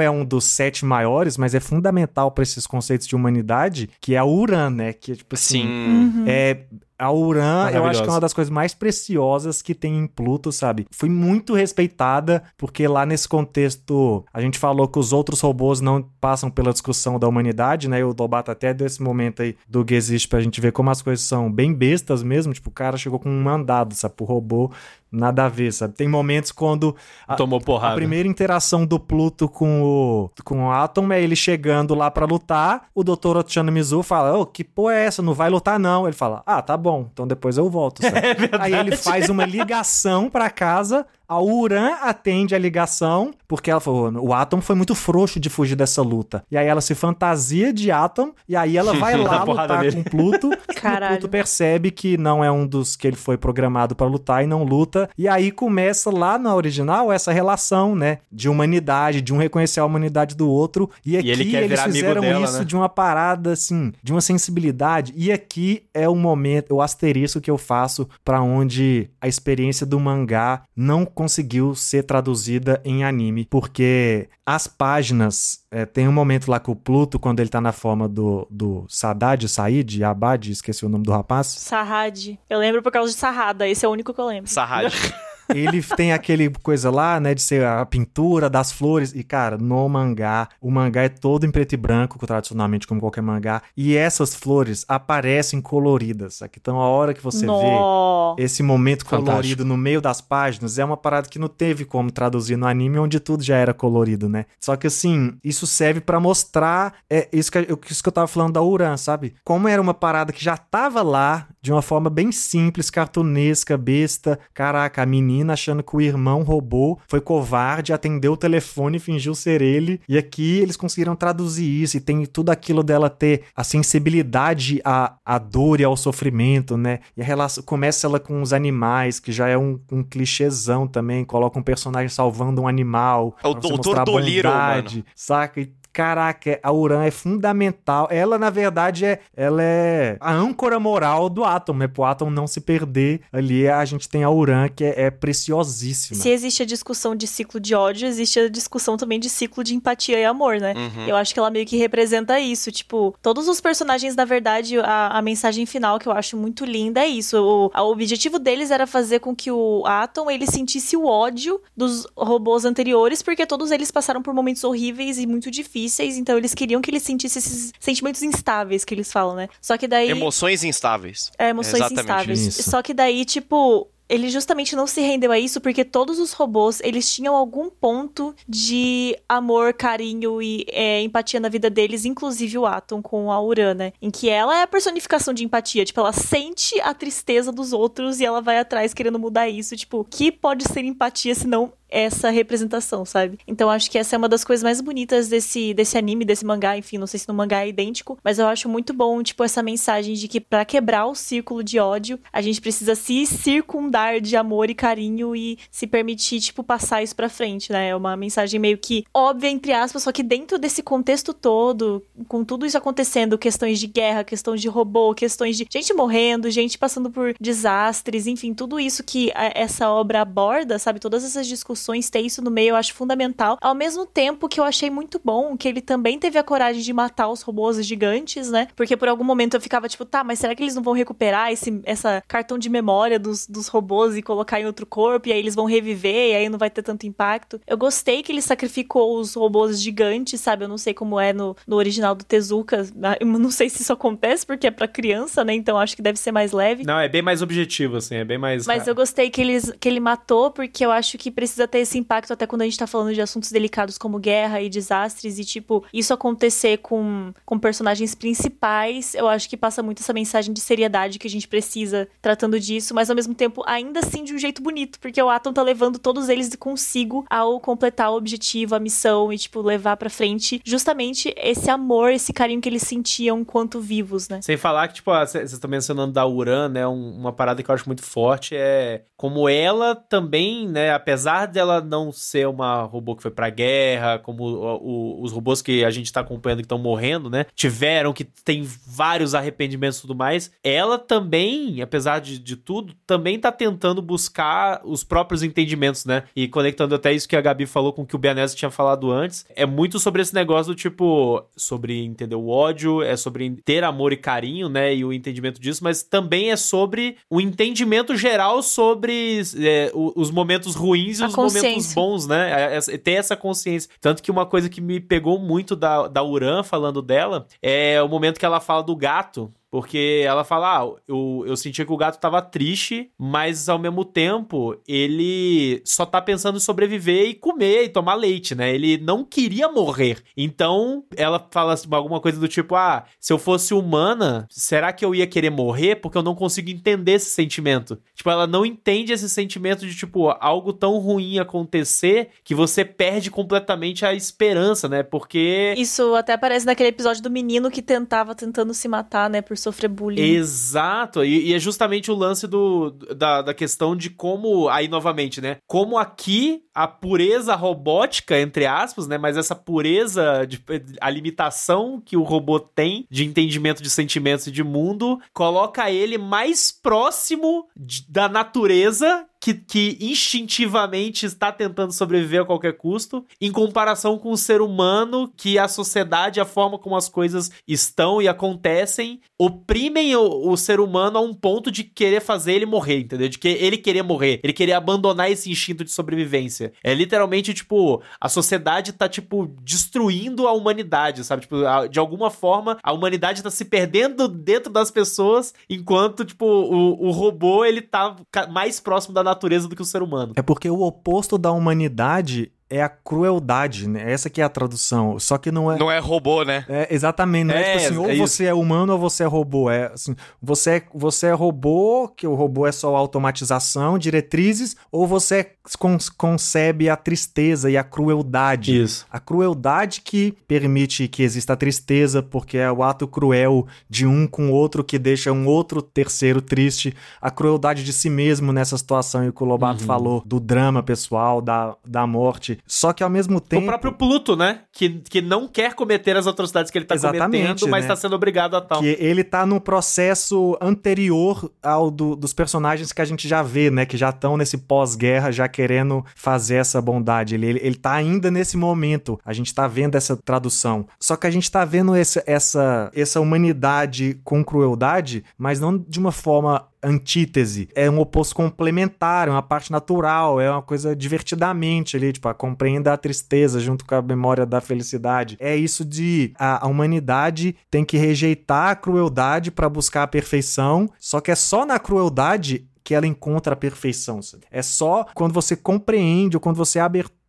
é um dos sete maiores, mas é fundamental para esses conceitos de humanidade, que é o Uran, né? Que é tipo assim. Sim. Uhum. É, a Uran, eu acho que é uma das coisas mais preciosas que tem em Pluto, sabe? Foi muito respeitada, porque lá nesse contexto, a gente falou que os outros robôs não passam pela discussão da humanidade, né? E o Dobata até deu esse momento aí do Gesist pra gente ver como as coisas são bem bestas mesmo. Tipo, o cara chegou com um mandado, sabe? Pro robô nada a ver, sabe? Tem momentos quando a, Tomou porrada. a primeira interação do Pluto com o, com o Atom é ele chegando lá pra lutar, o Dr. Otsano Mizu fala, ô, que porra é essa? Não vai lutar não. Ele fala, ah, tá bom, então depois eu volto, sabe? É. Aí ele faz uma ligação pra casa, a Uran atende a ligação, porque ela falou: o Atom foi muito frouxo de fugir dessa luta. E aí ela se fantasia de Atom, e aí ela vai lá lutar nele. com Pluto. E o Caralho. Pluto percebe que não é um dos que ele foi programado pra lutar e não luta. E aí começa lá na original essa relação, né? De humanidade, de um reconhecer a humanidade do outro. E aqui ele quer eles virar amigo fizeram dela, isso né? de uma parada assim, de uma sensibilidade. E aqui é o momento, o asterisco que eu faço pra onde a experiência do mangá não conseguiu ser traduzida em anime, porque as páginas é, tem um momento lá com o Pluto quando ele tá na forma do, do Sadad, Said, Abad, esqueci o nome do rapaz. Sarrad. Eu lembro por causa de Sarrada, esse é o único que eu lembro. Sarrad. Ele tem aquele coisa lá, né, de ser a pintura das flores. E, cara, no mangá, o mangá é todo em preto e branco, tradicionalmente, como qualquer mangá. E essas flores aparecem coloridas. Aqui, então, a hora que você vê Nó. esse momento Fantástico. colorido no meio das páginas é uma parada que não teve como traduzir no anime, onde tudo já era colorido, né? Só que assim, isso serve pra mostrar é, isso, que, eu- isso que eu tava falando da Uran, sabe? Como era uma parada que já tava lá, de uma forma bem simples, cartunesca, besta. Caraca, a menina achando que o irmão roubou, foi covarde, atendeu o telefone, fingiu ser ele. E aqui eles conseguiram traduzir isso e tem tudo aquilo dela ter a sensibilidade à, à dor e ao sofrimento, né? E a relação começa ela com os animais, que já é um, um clichêzão também. Coloca um personagem salvando um animal. É o Doutor Dolittle, bondade, Saca? E, Caraca, a Uran é fundamental. Ela, na verdade, é, ela é a âncora moral do Atom, né? Pro Atom não se perder ali, a gente tem a Uran, que é, é preciosíssima. Se existe a discussão de ciclo de ódio, existe a discussão também de ciclo de empatia e amor, né? Uhum. Eu acho que ela meio que representa isso. Tipo, todos os personagens, na verdade, a, a mensagem final que eu acho muito linda é isso. O, o objetivo deles era fazer com que o Atom ele sentisse o ódio dos robôs anteriores, porque todos eles passaram por momentos horríveis e muito difíceis. Então eles queriam que ele sentisse esses sentimentos instáveis que eles falam, né? Só que daí. Emoções instáveis. É, emoções Exatamente instáveis. isso. Só que daí, tipo, ele justamente não se rendeu a isso porque todos os robôs, eles tinham algum ponto de amor, carinho e é, empatia na vida deles, inclusive o Atom com a Urana, em que ela é a personificação de empatia, tipo, ela sente a tristeza dos outros e ela vai atrás querendo mudar isso, tipo, o que pode ser empatia se não essa representação, sabe? Então acho que essa é uma das coisas mais bonitas desse, desse anime, desse mangá, enfim, não sei se no mangá é idêntico, mas eu acho muito bom, tipo, essa mensagem de que pra quebrar o círculo de ódio, a gente precisa se circundar de amor e carinho e se permitir, tipo, passar isso pra frente, né? É uma mensagem meio que óbvia, entre aspas, só que dentro desse contexto todo, com tudo isso acontecendo, questões de guerra, questões de robô, questões de gente morrendo, gente passando por desastres, enfim, tudo isso que essa obra aborda, sabe? Todas essas discussões, ter isso no meio eu acho fundamental. Ao mesmo tempo que eu achei muito bom que ele também teve a coragem de matar os robôs gigantes, né? Porque por algum momento eu ficava tipo, tá, mas será que eles não vão recuperar esse essa cartão de memória dos, dos robôs e colocar em outro corpo? E aí eles vão reviver e aí não vai ter tanto impacto? Eu gostei que ele sacrificou os robôs gigantes, sabe? Eu não sei como é no, no original do Tezuka. Eu não sei se isso acontece porque é pra criança, né? Então acho que deve ser mais leve. Não, é bem mais objetivo, assim, é bem mais. Mas eu gostei que, eles, que ele matou, porque eu acho que precisa ter esse impacto até quando a gente tá falando de assuntos delicados como guerra e desastres. E, tipo, isso acontecer com, com personagens principais, eu acho que passa muito essa mensagem de seriedade que a gente precisa tratando disso, mas ao mesmo tempo, ainda assim, de um jeito bonito, porque o Atom tá levando todos eles consigo ao completar o objetivo, a missão e, tipo, levar pra frente justamente esse amor, esse carinho que eles sentiam enquanto vivos, né? Sem falar que, tipo, vocês estão mencionando da Uran, né? um- uma parada que eu acho muito forte é como ela também, né? Apesar dela não ser uma robô que foi pra guerra, como o- o- os robôs que a gente tá acompanhando que estão morrendo, né? Tiveram, que tem vários arrependimentos e tudo mais. Ela também, apesar de, de tudo, também tá tentando buscar os próprios entendimentos, né? E conectando até isso que a Gabi falou com o que o Bianese tinha falado antes, é muito sobre esse negócio do tipo, sobre entender o ódio, é sobre ter amor e carinho, né? E o entendimento disso, mas também é sobre o entendimento geral sobre é, os momentos ruins e os momentos bons, né? Ter essa consciência. Tanto que uma coisa que me pegou muito da, da Uran falando dela é o momento que ela fala do gato. Porque ela fala, ah, eu, eu sentia que o gato tava triste, mas ao mesmo tempo ele só tá pensando em sobreviver e comer e tomar leite, né? Ele não queria morrer. Então ela fala assim, alguma coisa do tipo, ah, se eu fosse humana, será que eu ia querer morrer? Porque eu não consigo entender esse sentimento. Tipo, ela não entende esse sentimento de, tipo, algo tão ruim acontecer que você perde completamente a esperança, né? Porque. Isso até aparece naquele episódio do menino que tentava tentando se matar, né? Por sofrer bullying. Exato. E, e é justamente o lance do, da, da questão de como. Aí, novamente, né? Como aqui a pureza robótica, entre aspas, né? Mas essa pureza, de, a limitação que o robô tem de entendimento de sentimentos e de mundo, coloca ele mais próximo de, da natureza que, que, instintivamente está tentando sobreviver a qualquer custo, em comparação com o ser humano, que a sociedade, a forma como as coisas estão e acontecem, oprimem o, o, ser humano a um ponto de querer fazer ele morrer, entendeu? De que ele querer morrer, ele querer abandonar esse instinto de sobrevivência. É literalmente, tipo, a sociedade tá, tipo, destruindo a humanidade, sabe? Tipo, de alguma forma, a humanidade tá se perdendo dentro das pessoas, enquanto, tipo, o, o robô, ele tá mais próximo da natureza do que o ser humano. É porque o oposto da humanidade é a crueldade, né? Essa que é a tradução. Só que não é. Não é robô, né? É, exatamente. Não é, é tipo assim, ou é você é humano ou você é robô. É assim, você é, você é robô, que o robô é só automatização, diretrizes, ou você con concebe a tristeza e a crueldade. Isso. A crueldade que permite que exista a tristeza, porque é o ato cruel de um com o outro que deixa um outro terceiro triste. A crueldade de si mesmo nessa situação, e o que o Lobato uhum. falou, do drama pessoal, da, da morte só que ao mesmo tempo. O próprio Pluto, né? Que, que não quer cometer as atrocidades que ele tá Exatamente, cometendo, mas né? tá sendo obrigado a tal. Que ele tá no processo anterior ao do, dos personagens que a gente já vê, né? Que já estão nesse pós-guerra, já querendo fazer essa bondade. Ele, ele, ele tá ainda nesse momento. A gente tá vendo essa tradução. Só que a gente tá vendo essa, essa, essa humanidade com crueldade, mas não de uma forma antítese, é um oposto complementar, é uma parte natural, é uma coisa divertidamente ali, tipo, a compreenda a tristeza junto com a memória da felicidade. É isso de a, a humanidade tem que rejeitar a crueldade para buscar a perfeição, só que é só na crueldade que ela encontra a perfeição. Sabe? É só quando você compreende ou quando você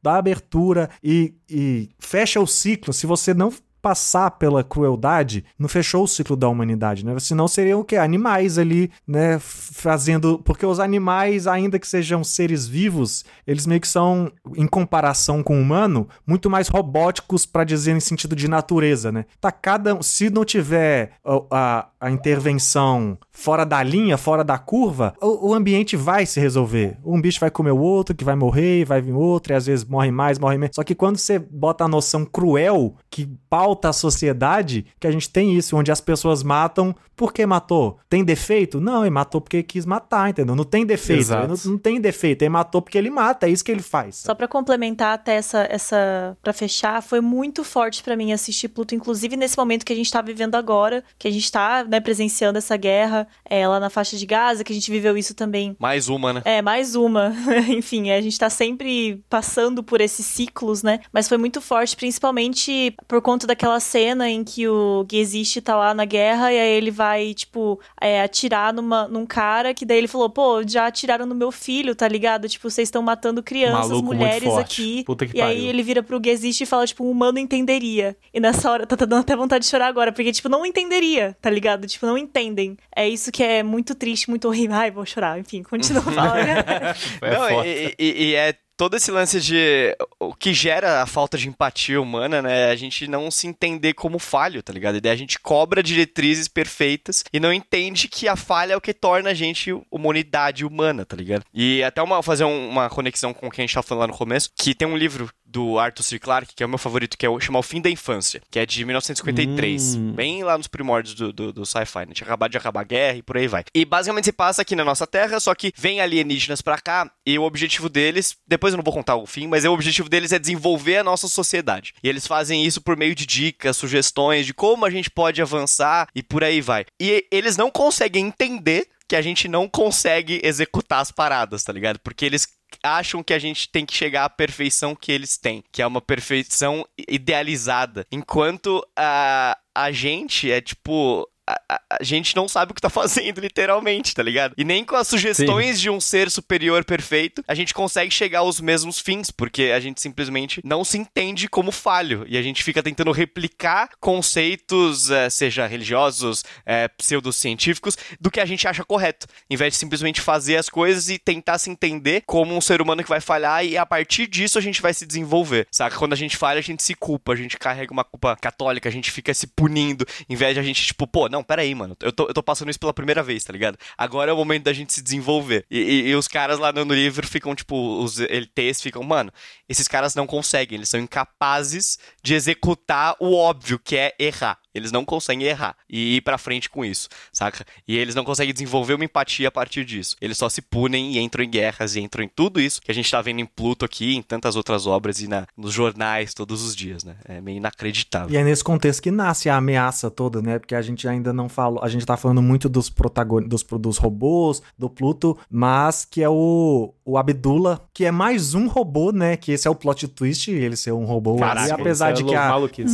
dá abertura e, e fecha o ciclo. Se você não passar pela crueldade, não fechou o ciclo da humanidade, né? Senão seriam o quê? Animais ali, né? Fazendo. Porque os animais, ainda que sejam seres vivos, eles meio que são, em comparação com o humano, muito mais robóticos para dizer em sentido de natureza, né? Tá cada. Se não tiver a, a, a intervenção fora da linha, fora da curva, o, o, ambiente vai se resolver. Um bicho vai comer o outro, que vai morrer, vai vir outro, e às vezes morre mais, morre menos. Só que quando você bota a noção cruel que pauta a sociedade, que a gente tem isso, onde as pessoas matam por que matou? Tem defeito? Não, ele matou porque quis matar, entendeu? Não tem defeito. Não, não, tem defeito. Ele matou porque ele mata, é isso que ele faz. Só para complementar até essa, essa para fechar, foi muito forte para mim assistir Pluto, inclusive nesse momento que a gente tá vivendo agora, que a gente tá, né, presenciando essa guerra é, lá na faixa de Gaza, que a gente viveu isso também. Mais uma, né? É, mais uma. Enfim, a gente tá sempre passando por esses ciclos, né? Mas foi muito forte, principalmente por conta daquela cena em que o Gezicht tá lá na guerra e aí ele vai tipo, é, atirar numa, num cara que daí ele falou, pô, já atiraram no meu filho, tá ligado? Tipo, vocês estão matando crianças, Maluco mulheres aqui. Puta que e pariu. aí ele vira pro Gesist e fala, tipo, um humano entenderia. E nessa hora, tá, tá dando até vontade de chorar agora, porque, tipo, não entenderia, tá ligado? Tipo, não entendem. É isso que é muito triste, muito horrível. Ai, vou chorar. Enfim, continua falando. não, e, e, e é todo esse lance de o que gera a falta de empatia humana, né? A gente não se entender como falho, tá ligado? E daí a gente cobra diretrizes perfeitas e não entende que a falha é o que torna a gente uma unidade humana, tá ligado? E até uma, fazer uma conexão com o que a gente tava falando lá no começo, que tem um livro do Arthur C. Clarke, que é o meu favorito, que é o chamar O Fim da Infância, que é de 1953, hum. bem lá nos primórdios do, do, do sci-fi, né? Tinha acabado de acabar a guerra e por aí vai. E basicamente se passa aqui na nossa Terra, só que vem alienígenas pra cá e o objetivo deles, depois eu não vou contar o fim, mas o objetivo deles é desenvolver a nossa sociedade. E eles fazem isso por meio de dicas, sugestões de como a gente pode avançar e por aí vai. E eles não conseguem entender que a gente não consegue executar as paradas, tá ligado? Porque eles acham que a gente tem que chegar à perfeição que eles têm, que é uma perfeição idealizada, enquanto a, a gente é tipo a, a, a gente não sabe o que tá fazendo, literalmente, tá ligado? E nem com as sugestões Sim. de um ser superior perfeito, a gente consegue chegar aos mesmos fins, porque a gente simplesmente não se entende como falho. E a gente fica tentando replicar conceitos, é, seja religiosos, é, pseudocientíficos, do que a gente acha correto. Em vez de simplesmente fazer as coisas e tentar se entender como um ser humano que vai falhar e a partir disso a gente vai se desenvolver. Saca? Quando a gente falha, a gente se culpa, a gente carrega uma culpa católica, a gente fica se punindo, em vez de a gente, tipo, pô, não, peraí, mano, eu tô, eu tô passando isso pela primeira vez, tá ligado? Agora é o momento da gente se desenvolver. E, e, e os caras lá no livro ficam, tipo, os LTs ficam, mano, esses caras não conseguem, eles são incapazes de executar o óbvio, que é errar. Eles não conseguem errar e ir pra frente com isso, saca? E eles não conseguem desenvolver uma empatia a partir disso. Eles só se punem e entram em guerras e entram em tudo isso que a gente tá vendo em Pluto aqui, em tantas outras obras e na, nos jornais todos os dias, né? É meio inacreditável. E é nesse contexto que nasce a ameaça toda, né? Porque a gente ainda não falou, a gente tá falando muito dos protagonistas, dos, dos robôs, do Pluto, mas que é o, o Abdullah, que é mais um robô, né? Que esse é o plot twist, ele ser um robô. Caraca, e apesar é de que a,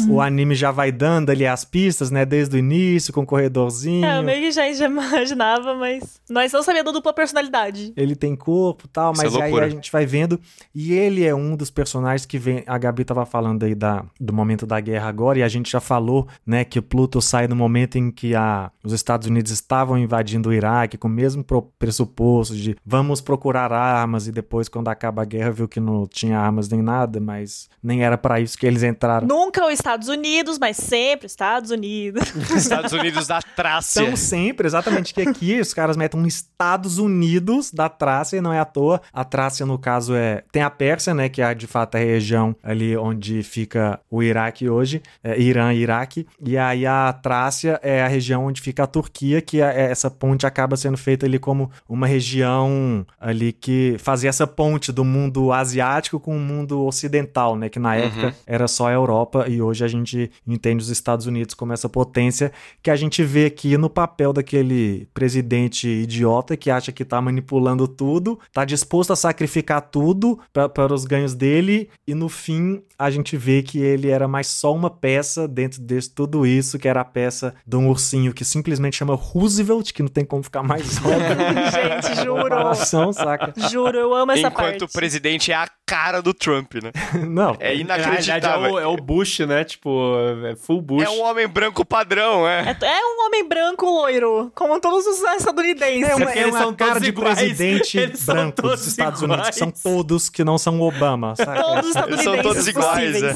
o anime já vai dando ali as pistas, né? Desde o início, com o corredorzinho. É, eu meio que já, já imaginava, mas nós não sabíamos da dupla personalidade. Ele tem corpo e tal, mas é aí a gente vai vendo. E ele é um dos personagens que vem. A Gabi tava falando aí da, do momento da guerra agora, e a gente já falou, né, que o Pluto sai no momento em que a, os Estados Unidos estavam invadindo o Iraque, com o mesmo pressuposto de vamos procurar armas, e depois, quando acaba a guerra, viu que não tinha armas nem nada, mas nem era para isso que eles entraram. Nunca os Estados Unidos, mas sempre Estados Unidos. Estados Unidos da Trácia. São sempre, exatamente, que aqui os caras metem um Estados Unidos da Trácia, e não é à toa. A Trácia, no caso, é. Tem a Pérsia, né? Que é de fato a região ali onde fica o Iraque hoje, é, Irã e Iraque. E aí a Trácia é a região onde fica a Turquia, que é, é, essa ponte acaba sendo feita ali como uma região ali que fazia essa ponte do mundo asiático com o mundo ocidental, né? Que na uhum. época era só a Europa e hoje a gente entende os Estados Unidos como essa potência que a gente vê aqui no papel daquele presidente idiota que acha que tá manipulando tudo, tá disposto a sacrificar tudo para os ganhos dele e no fim a gente vê que ele era mais só uma peça dentro de tudo isso, que era a peça de um ursinho que simplesmente chama Roosevelt, que não tem como ficar mais óbvio. gente, juro. saca? Juro, eu amo essa Enquanto parte. Enquanto o presidente é a cara do Trump, né? Não. É inacreditável. É o, é o, Bush, né? Tipo, é full Bush. É um homem branco padrão, é. É, é um homem branco loiro, como todos os estadunidenses. É uma, é uma são cara de iguais. presidente eles branco dos Estados iguais. Unidos, que são todos que não são Obama, sabe? Todos os estadunidenses São todos iguais, é.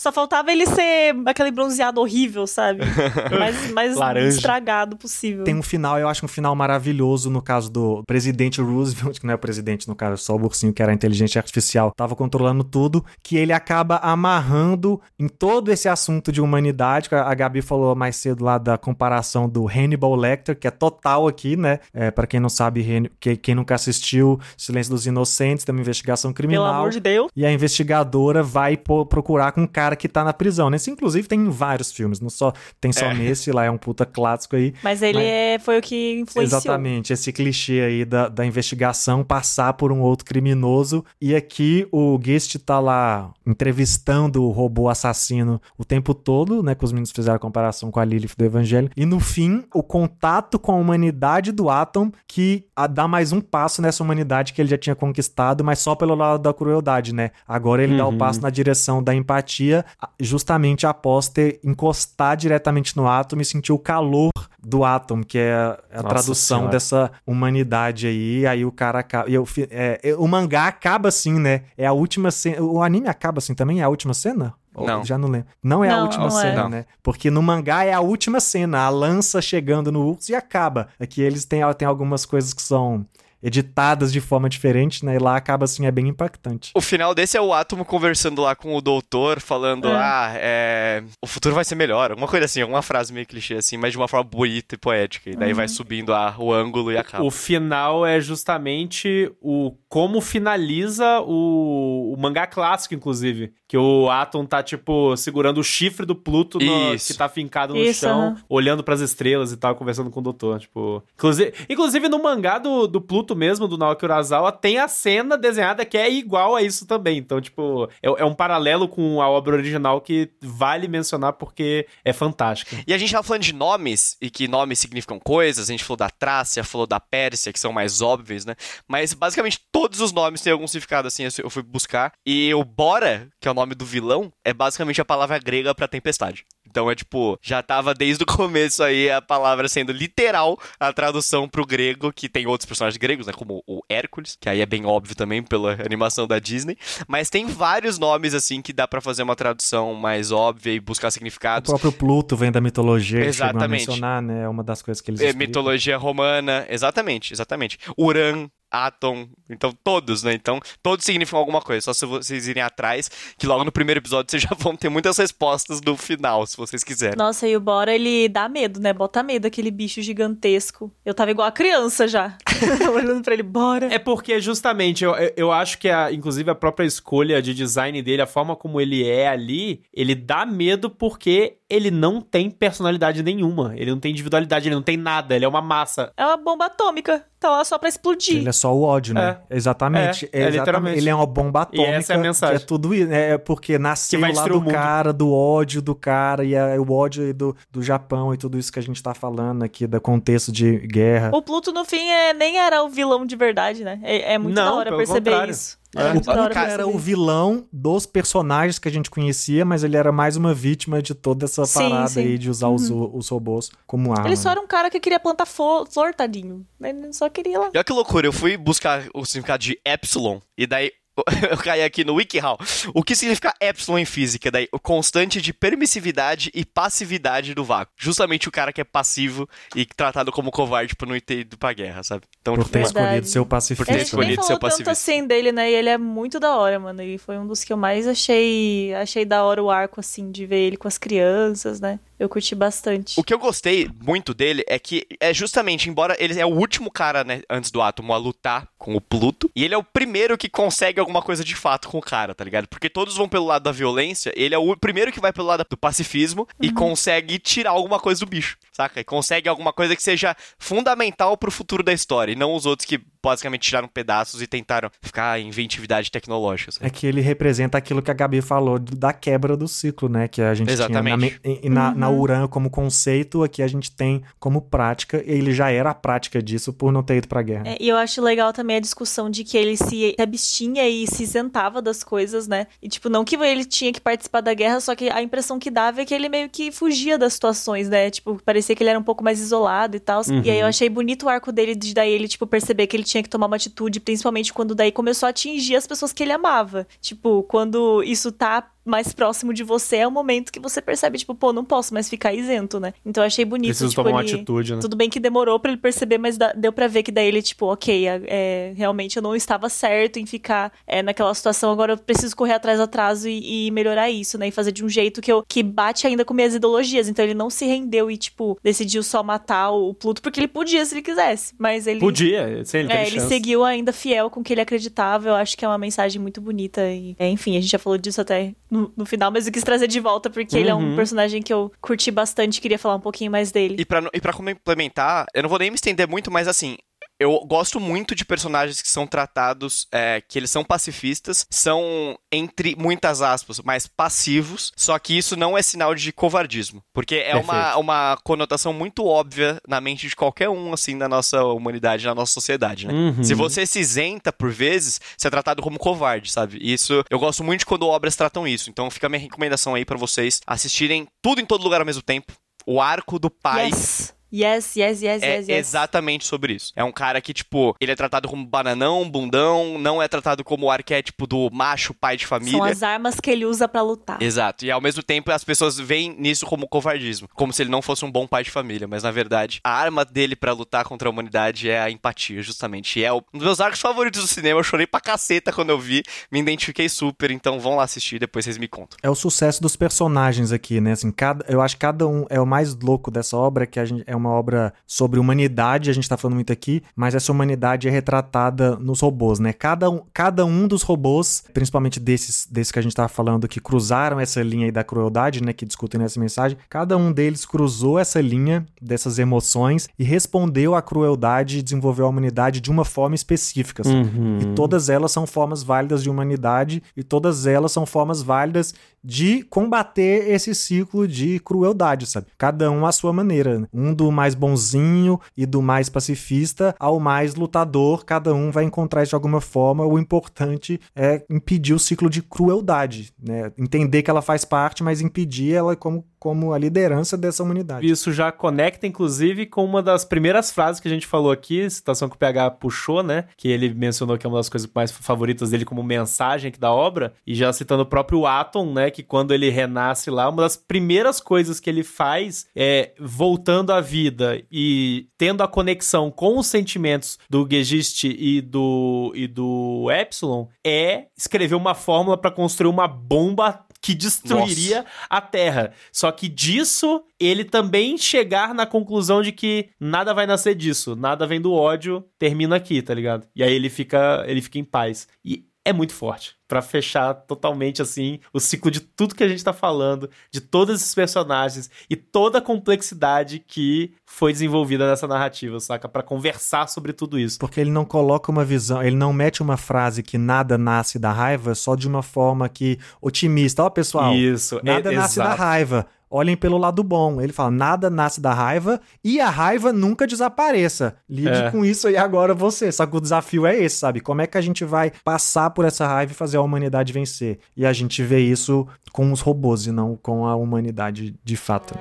Só faltava ele ser aquele bronzeado horrível, sabe? mais mais estragado possível. Tem um final, eu acho um final maravilhoso no caso do presidente Roosevelt, que não é o presidente, no caso, só o ursinho que era a inteligência artificial, tava controlando tudo, que ele acaba amarrando em todo esse assunto de humanidade, que a Gabi falou mais cedo lá da comparação do Hannibal Lecter, que é total aqui, né? É, para quem não sabe, que, quem nunca assistiu Silêncio dos Inocentes, tem uma investigação criminal. Pelo amor de Deus. E a investigadora vai procurar com um cara que tá na prisão. Nesse, inclusive, tem em vários filmes, não só tem só é. nesse, lá é um puta clássico aí. Mas ele mas... É, foi o que influenciou. Exatamente, esse clichê aí da, da investigação passar por um outro criminoso. E aqui o Gist tá lá entrevistando o robô assassino o tempo todo, né? Que os meninos fizeram a comparação com a Lilith do Evangelho. E no fim, o contato com a humanidade do Atom que dá mais um passo nessa humanidade que ele já tinha conquistado, mas só pelo lado da crueldade, né? Agora ele uhum. dá o uhum. passo na direção da empatia, justamente após ter encostar diretamente no Atom e sentir o calor do Atom, que é a Nossa tradução senhora. dessa humanidade aí. Aí o cara acaba. Eu, é, o mangá acaba assim, né? É a última cena. O anime acaba assim também? É a última cena? Não. Já não lembro. Não é não, a última é. cena, é. né? Porque no mangá é a última cena, a lança chegando no urso e acaba. Aqui eles têm, têm algumas coisas que são editadas de forma diferente, né? E lá acaba assim, é bem impactante. O final desse é o Átomo conversando lá com o doutor, falando: é. ah, é... o futuro vai ser melhor. Alguma coisa assim, alguma frase meio clichê assim, mas de uma forma bonita e poética. E daí uhum. vai subindo a, o ângulo e acaba. O final é justamente o como finaliza o, o mangá clássico, inclusive. Que o Atom tá, tipo, segurando o chifre do Pluto no, que tá fincado no Isso, chão, olhando para as estrelas e tal, conversando com o doutor. Tipo. Inclusive, inclusive no mangá do, do Pluto Pluto mesmo, do Naoki Urasawa, tem a cena desenhada que é igual a isso também. Então, tipo, é, é um paralelo com a obra original que vale mencionar porque é fantástica. E a gente tava falando de nomes, e que nomes significam coisas, a gente falou da Trácia, falou da Pérsia, que são mais óbvios, né? Mas basicamente todos os nomes têm algum significado, assim, eu fui buscar. E o Bora, que é o nome do vilão, é basicamente a palavra grega pra tempestade. Então é tipo, já tava desde o começo aí a palavra sendo literal a tradução pro grego, que tem outros personagens gregos, né? Como o Hércules, que aí é bem óbvio também pela animação da Disney. Mas tem vários nomes, assim, que dá para fazer uma tradução mais óbvia e buscar significados. O próprio Pluto vem da mitologia, exatamente. mencionar, né? É uma das coisas que eles é, Mitologia romana, exatamente, exatamente. Uran Atom, então todos, né? Então todos significam alguma coisa, só se vocês irem atrás, que logo no primeiro episódio vocês já vão ter muitas respostas do final, se vocês quiserem. Nossa, e o Bora, ele dá medo, né? Bota medo aquele bicho gigantesco. Eu tava igual a criança já, olhando pra ele, bora. É porque justamente, eu, eu acho que a, inclusive a própria escolha de design dele, a forma como ele é ali, ele dá medo porque ele não tem personalidade nenhuma, ele não tem individualidade, ele não tem nada, ele é uma massa. É uma bomba atômica tá lá só pra explodir. Ele é só o ódio, né? É. Exatamente. É, é, é literalmente. Ele é uma bomba atômica. E essa é a mensagem. é tudo isso. É porque nasceu lá do cara, do ódio do cara, e é o ódio do, do Japão e tudo isso que a gente tá falando aqui, do contexto de guerra. O Pluto, no fim, é, nem era o vilão de verdade, né? É, é muito Não, da hora perceber contrário. isso. É. O Pluto era o vilão dos personagens que a gente conhecia, mas ele era mais uma vítima de toda essa sim, parada sim. aí de usar uhum. os, os robôs como arma. Ele só era um cara que queria plantar flor, tadinho. Ele só queria lá. E olha que loucura, eu fui buscar o significado de Epsilon, e daí eu caí aqui no WikiHow. O que significa epsilon em física? Daí, o constante de permissividade e passividade do vácuo. Justamente o cara que é passivo e tratado como covarde por não ter ido pra guerra, sabe? Então, por tipo, ter escolhido ser o pacifista. Por ter escolhido ser o pacifista. tanto assim dele, né? E ele é muito da hora, mano. E foi um dos que eu mais achei, achei da hora o arco, assim, de ver ele com as crianças, né? Eu curti bastante. O que eu gostei muito dele é que é justamente, embora ele é o último cara, né, antes do átomo a lutar com o Pluto, e ele é o primeiro que consegue alguma coisa de fato com o cara, tá ligado? Porque todos vão pelo lado da violência, ele é o primeiro que vai pelo lado do pacifismo uhum. e consegue tirar alguma coisa do bicho, saca? E consegue alguma coisa que seja fundamental pro futuro da história, e não os outros que basicamente tiraram pedaços e tentaram ficar em inventividade tecnológica. Sabe? É que ele representa aquilo que a Gabi falou da quebra do ciclo, né? Que a gente Exatamente. tinha na, na, uhum. na Uran como conceito, aqui a gente tem como prática, e ele já era a prática disso por não ter ido pra guerra. É, e eu acho legal também a discussão de que ele se abstinha e se isentava das coisas, né? E tipo, não que ele tinha que participar da guerra, só que a impressão que dava é que ele meio que fugia das situações, né? Tipo, parecia que ele era um pouco mais isolado e tal. Uhum. E aí eu uhum. achei bonito o arco dele de daí ele, tipo, perceber que ele tinha que tomar uma atitude, principalmente quando daí começou a atingir as pessoas que ele amava. Tipo, quando isso tá mais próximo de você é o momento que você percebe, tipo, pô, não posso mais ficar isento, né? Então eu achei bonito. Preciso tipo, tomar ele... uma atitude, né? Tudo bem que demorou para ele perceber, mas deu para ver que daí ele, tipo, ok, é, realmente eu não estava certo em ficar é, naquela situação, agora eu preciso correr atrás do atraso e, e, melhorar isso, né? E fazer de um jeito que, eu, que bate ainda com minhas ideologias. Então ele não se rendeu e, tipo, decidiu só matar o Pluto, porque ele podia se ele quisesse, mas ele. Podia, sim, ele é, ele seguiu ainda fiel com o que ele acreditava. Eu acho que é uma mensagem muito bonita. E, é, enfim, a gente já falou disso até no, no final, mas eu quis trazer de volta porque uhum. ele é um uhum. personagem que eu curti bastante, queria falar um pouquinho mais dele. E pra, e pra complementar, eu não vou nem me estender muito, mas assim, eu gosto muito de personagens que são tratados, é, que eles são pacifistas, são, entre muitas aspas, mais passivos, só que isso não é sinal de covardismo, porque é uma, uma conotação muito óbvia na mente de qualquer um, assim, na nossa humanidade, na nossa sociedade, né? Uhum. Se você se isenta, por vezes, você é tratado como covarde, sabe? Isso, eu gosto muito quando obras tratam isso, então fica a minha recomendação aí para vocês assistirem tudo em todo lugar ao mesmo tempo, o arco do pai... Yes Yes, yes, yes, é yes, yes. exatamente sobre isso. É um cara que, tipo, ele é tratado como bananão, bundão, não é tratado como o arquétipo do macho pai de família. São as armas que ele usa para lutar. Exato. E ao mesmo tempo as pessoas veem nisso como covardismo, como se ele não fosse um bom pai de família, mas na verdade, a arma dele para lutar contra a humanidade é a empatia, justamente. E é um dos meus arcos favoritos do cinema, eu chorei pra caceta quando eu vi, me identifiquei super, então vão lá assistir, depois vocês me contam. É o sucesso dos personagens aqui, né? Assim, cada, eu acho que cada um é o mais louco dessa obra, que a gente é uma obra sobre humanidade, a gente tá falando muito aqui, mas essa humanidade é retratada nos robôs, né? Cada um, cada um dos robôs, principalmente desses, desses que a gente tava falando, que cruzaram essa linha aí da crueldade, né? Que discutem nessa mensagem, cada um deles cruzou essa linha dessas emoções e respondeu à crueldade e desenvolveu a humanidade de uma forma específica. assim. Uhum. E todas elas são formas válidas de humanidade e todas elas são formas válidas de combater esse ciclo de crueldade, sabe? Cada um à sua maneira. né? Um do mais bonzinho e do mais pacifista ao mais lutador, cada um vai encontrar isso de alguma forma. O importante é impedir o ciclo de crueldade, né? Entender que ela faz parte, mas impedir ela como, como a liderança dessa humanidade. Isso já conecta, inclusive, com uma das primeiras frases que a gente falou aqui, citação que o PH puxou, né? Que ele mencionou que é uma das coisas mais favoritas dele como mensagem aqui da obra, e já citando o próprio Atom, né? Que quando ele renasce lá, uma das primeiras coisas que ele faz é voltando à vida e tendo a conexão com os sentimentos do Gegist e do, e do Epsilon, é escrever uma fórmula para construir uma bomba que destruiria a Terra. Só que disso, ele também chegar na conclusão de que nada vai nascer disso, nada vem do ódio, termina aqui, tá ligado? E aí ele fica, ele fica em paz. E é muito forte Pra fechar totalmente assim o ciclo de tudo que a gente tá falando, de todos esses personagens e toda a complexidade que foi desenvolvida nessa narrativa, saca? Pra conversar sobre tudo isso. Porque ele não coloca uma visão, ele não mete uma frase que nada nasce da raiva só de uma forma que otimista. Ó, pessoal, Isso, nada é- nasce da exato. raiva. Olhem pelo lado bom. Ele fala: nada nasce da raiva e a raiva nunca desapareça. Lide É. com isso aí agora você. Só que o desafio é esse, sabe? Como é que a gente vai passar por essa raiva e fazer a humanidade vencer? E a gente vê isso com os robôs e não com a humanidade de fato.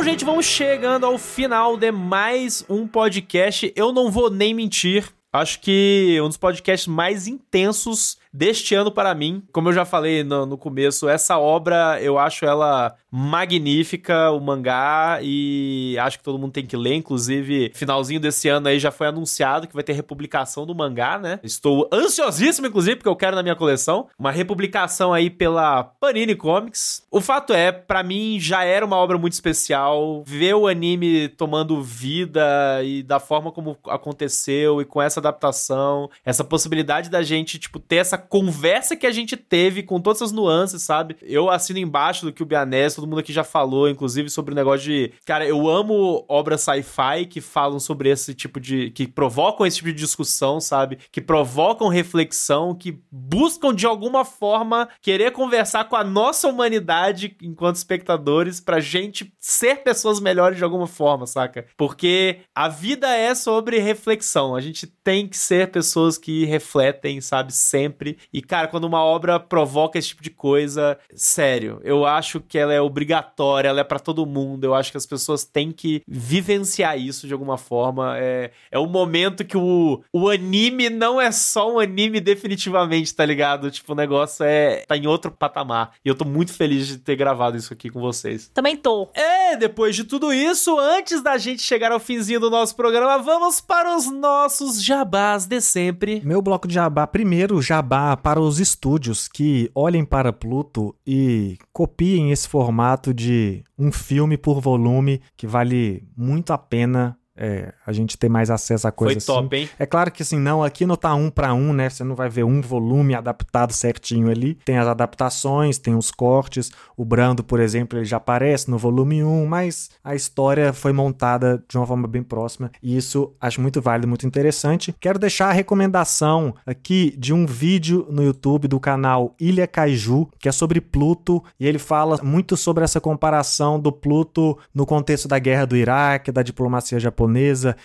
Bom, gente, vamos chegando ao final de mais um podcast. Eu não vou nem mentir. Acho que um dos podcasts mais intensos deste ano para mim. Como eu já falei no, no começo, essa obra eu acho ela magnífica, o mangá, e acho que todo mundo tem que ler. Inclusive, finalzinho desse ano aí já foi anunciado que vai ter republicação do mangá, né? Estou ansiosíssimo, inclusive, porque eu quero na minha coleção. Uma republicação aí pela Panini Comics. O fato é, pra mim já era uma obra muito especial. Ver o anime tomando vida e da forma como aconteceu e com essa adaptação, essa possibilidade da gente, tipo, ter essa conversa que a gente teve com todas essas nuances, sabe? Eu assino embaixo do que o Bianese, todo mundo aqui já falou, inclusive sobre o negócio de. Cara, eu amo obras sci-fi que falam sobre esse tipo de. que provocam esse tipo de discussão, sabe? Que provocam reflexão, que buscam de alguma forma querer conversar com a nossa humanidade enquanto espectadores pra gente ser pessoas melhores de alguma forma, saca? Porque a vida é sobre reflexão. A gente tem que ser pessoas que refletem, sabe, sempre. E, cara, quando uma obra provoca esse tipo de coisa, sério, eu acho que ela é obrigatória, ela é pra todo mundo. Eu acho que as pessoas têm que vivenciar isso de alguma forma. É, é o momento que o, o anime não é só um anime definitivamente, tá ligado? Tipo, o negócio é tá em outro patamar. E eu tô muito feliz de ter gravado isso aqui com vocês. Também tô. É, depois de tudo isso, antes da gente chegar ao finzinho do nosso programa, vamos para os nossos jabás de sempre. Meu bloco de jabá, primeiro jabá para os estúdios que olhem para Pluto e copiem esse formato de um filme por volume que vale muito a pena é, a gente ter mais acesso a Foi coisas assim. top, hein? É claro que assim, não, aqui não tá um para um, né? Você não vai ver um volume adaptado certinho ali. Tem as adaptações, tem os cortes. O Brando, por exemplo, ele já aparece no volume 1, mas a história foi montada de uma forma bem próxima. E isso acho muito válido, muito interessante. Quero deixar a recomendação aqui de um vídeo no YouTube do canal Ilha Kaiju, que é sobre Pluto, e ele fala muito sobre essa comparação do Pluto no contexto da guerra do Iraque, da diplomacia japonesa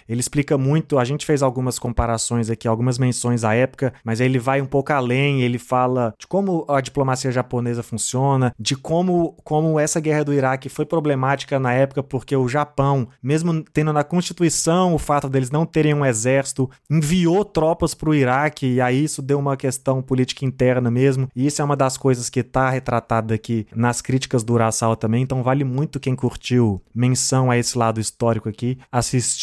Ele explica muito, a gente fez algumas comparações aqui, algumas menções à época, mas ele vai um pouco além, ele fala de como a diplomacia japonesa funciona, de como, como essa guerra do Iraque foi problemática na época, porque o Japão, mesmo tendo na Constituição o fato deles não terem um exército, enviou tropas para o Iraque, e aí isso deu uma questão política interna mesmo, e isso é uma das coisas que está retratada aqui nas críticas do Urasawa também, então vale muito quem curtiu menção a esse lado histórico aqui, assistir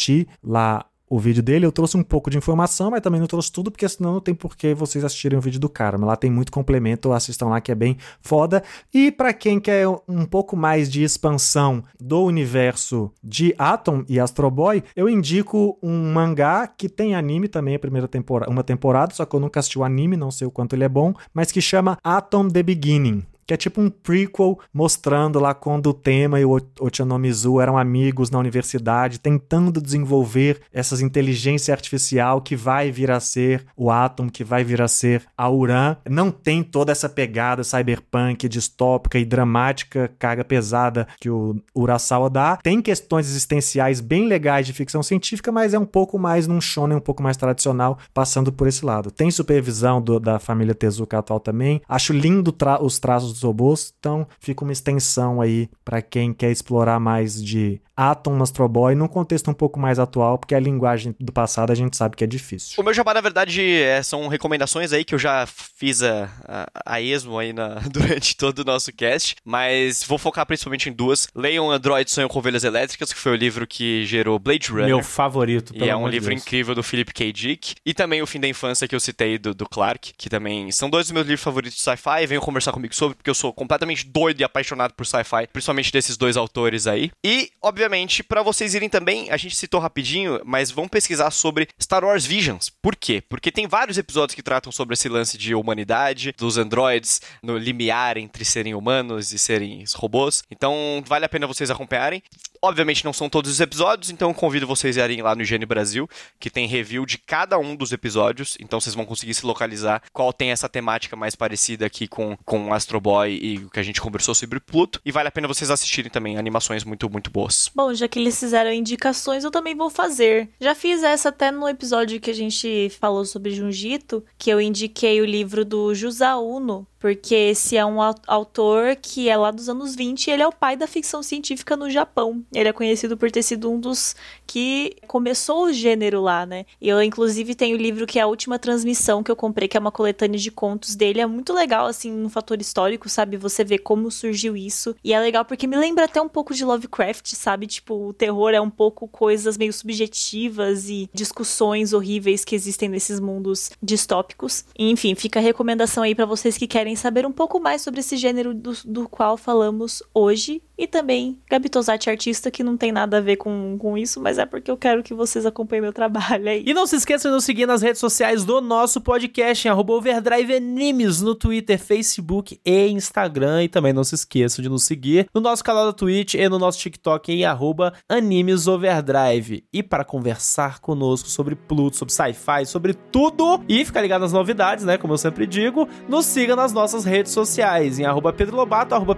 lá o vídeo dele. Eu trouxe um pouco de informação, mas também não trouxe tudo, porque senão não tem por que vocês assistirem o vídeo do cara. Mas lá tem muito complemento, assistam lá que é bem foda. E para quem quer um pouco mais de expansão do universo de Atom e Astro Boy, eu indico um mangá que tem anime também, a primeira temporada, uma temporada, só que eu nunca assisti o anime, não sei o quanto ele é bom, mas que chama Atom The Beginning que é tipo um prequel mostrando lá quando o Tema e o Ochanomizu eram amigos na universidade, tentando desenvolver essas inteligência artificial que vai vir a ser o Atom, que vai vir a ser a Uran. Não tem toda essa pegada cyberpunk, distópica e dramática, carga pesada que o Urasawa dá. Tem questões existenciais bem legais de ficção científica, mas é um pouco mais num shonen um pouco mais tradicional, passando por esse lado. Tem supervisão do, da família Tezuka atual também. Acho lindo tra os traços dos robôs, então fica uma extensão aí para quem quer explorar mais de Atom Astro Boy num contexto um pouco mais atual, porque a linguagem do passado a gente sabe que é difícil. O meu jabá, na verdade, é, são recomendações aí que eu já fiz a, a, a esmo aí na, durante todo o nosso cast, mas vou focar principalmente em duas. Leiam Android Sonho com Ovelhas Elétricas, que foi o livro que gerou Blade Runner. Meu favorito, E é um livro Deus. incrível do Philip K. Dick. E também O Fim da Infância, que eu citei, do, do Clark, que também são dois dos meus livros favoritos de sci-fi. Venham conversar comigo sobre, porque eu sou completamente doido e apaixonado por sci-fi, principalmente desses dois autores aí. E, obviamente, para vocês irem também, a gente citou rapidinho, mas vão pesquisar sobre Star Wars Visions. Por quê? Porque tem vários episódios que tratam sobre esse lance de humanidade, dos androids no limiar entre serem humanos e serem robôs. Então, vale a pena vocês acompanharem. Obviamente não são todos os episódios, então convido vocês a irem lá no Higiene Brasil, que tem review de cada um dos episódios, então vocês vão conseguir se localizar qual tem essa temática mais parecida aqui com, com Astro Boy e o que a gente conversou sobre Pluto. E vale a pena vocês assistirem também animações muito, muito boas. Bom, já que eles fizeram indicações, eu também vou fazer. Já fiz essa até no episódio que a gente falou sobre Junjito, que eu indiquei o livro do Jusa Uno, porque esse é um autor que é lá dos anos 20 e ele é o pai da ficção científica no Japão. Ele é conhecido por ter sido um dos que começou o gênero lá, né? Eu, inclusive, tenho o livro que é a última transmissão que eu comprei, que é uma coletânea de contos dele. É muito legal, assim, no fator histórico, sabe? Você vê como surgiu isso. E é legal porque me lembra até um pouco de Lovecraft, sabe? Tipo, o terror é um pouco coisas meio subjetivas e discussões horríveis que existem nesses mundos distópicos. Enfim, fica a recomendação aí para vocês que querem saber um pouco mais sobre esse gênero do, do qual falamos hoje. E também Gabi Tosati, artista, que não tem nada a ver com, com isso, mas é porque eu quero que vocês acompanhem meu trabalho aí. E não se esqueçam de nos seguir nas redes sociais do nosso podcast, em Overdrive Animes, no Twitter, Facebook e Instagram. E também não se esqueçam de nos seguir no nosso canal da Twitch e no nosso TikTok em arroba AnimesOverdrive. E para conversar conosco sobre Pluto, sobre sci-fi, sobre tudo e ficar ligado nas novidades, né? Como eu sempre digo, nos siga nas nossas redes sociais, em arroba Pedro Lobato, arroba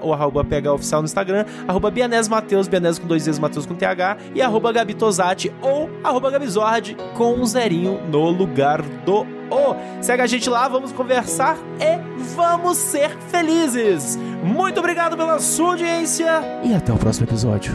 ou arroba Oficial no Instagram, arroba Bianese Mateus, Bianese com dois Z's, Mateus com TH, e arroba Gabi Tosati ou arroba Gabizord com um zerinho no lugar do O. Segue a gente lá, vamos conversar e vamos ser felizes. Muito obrigado pela sua audiência e até o próximo episódio.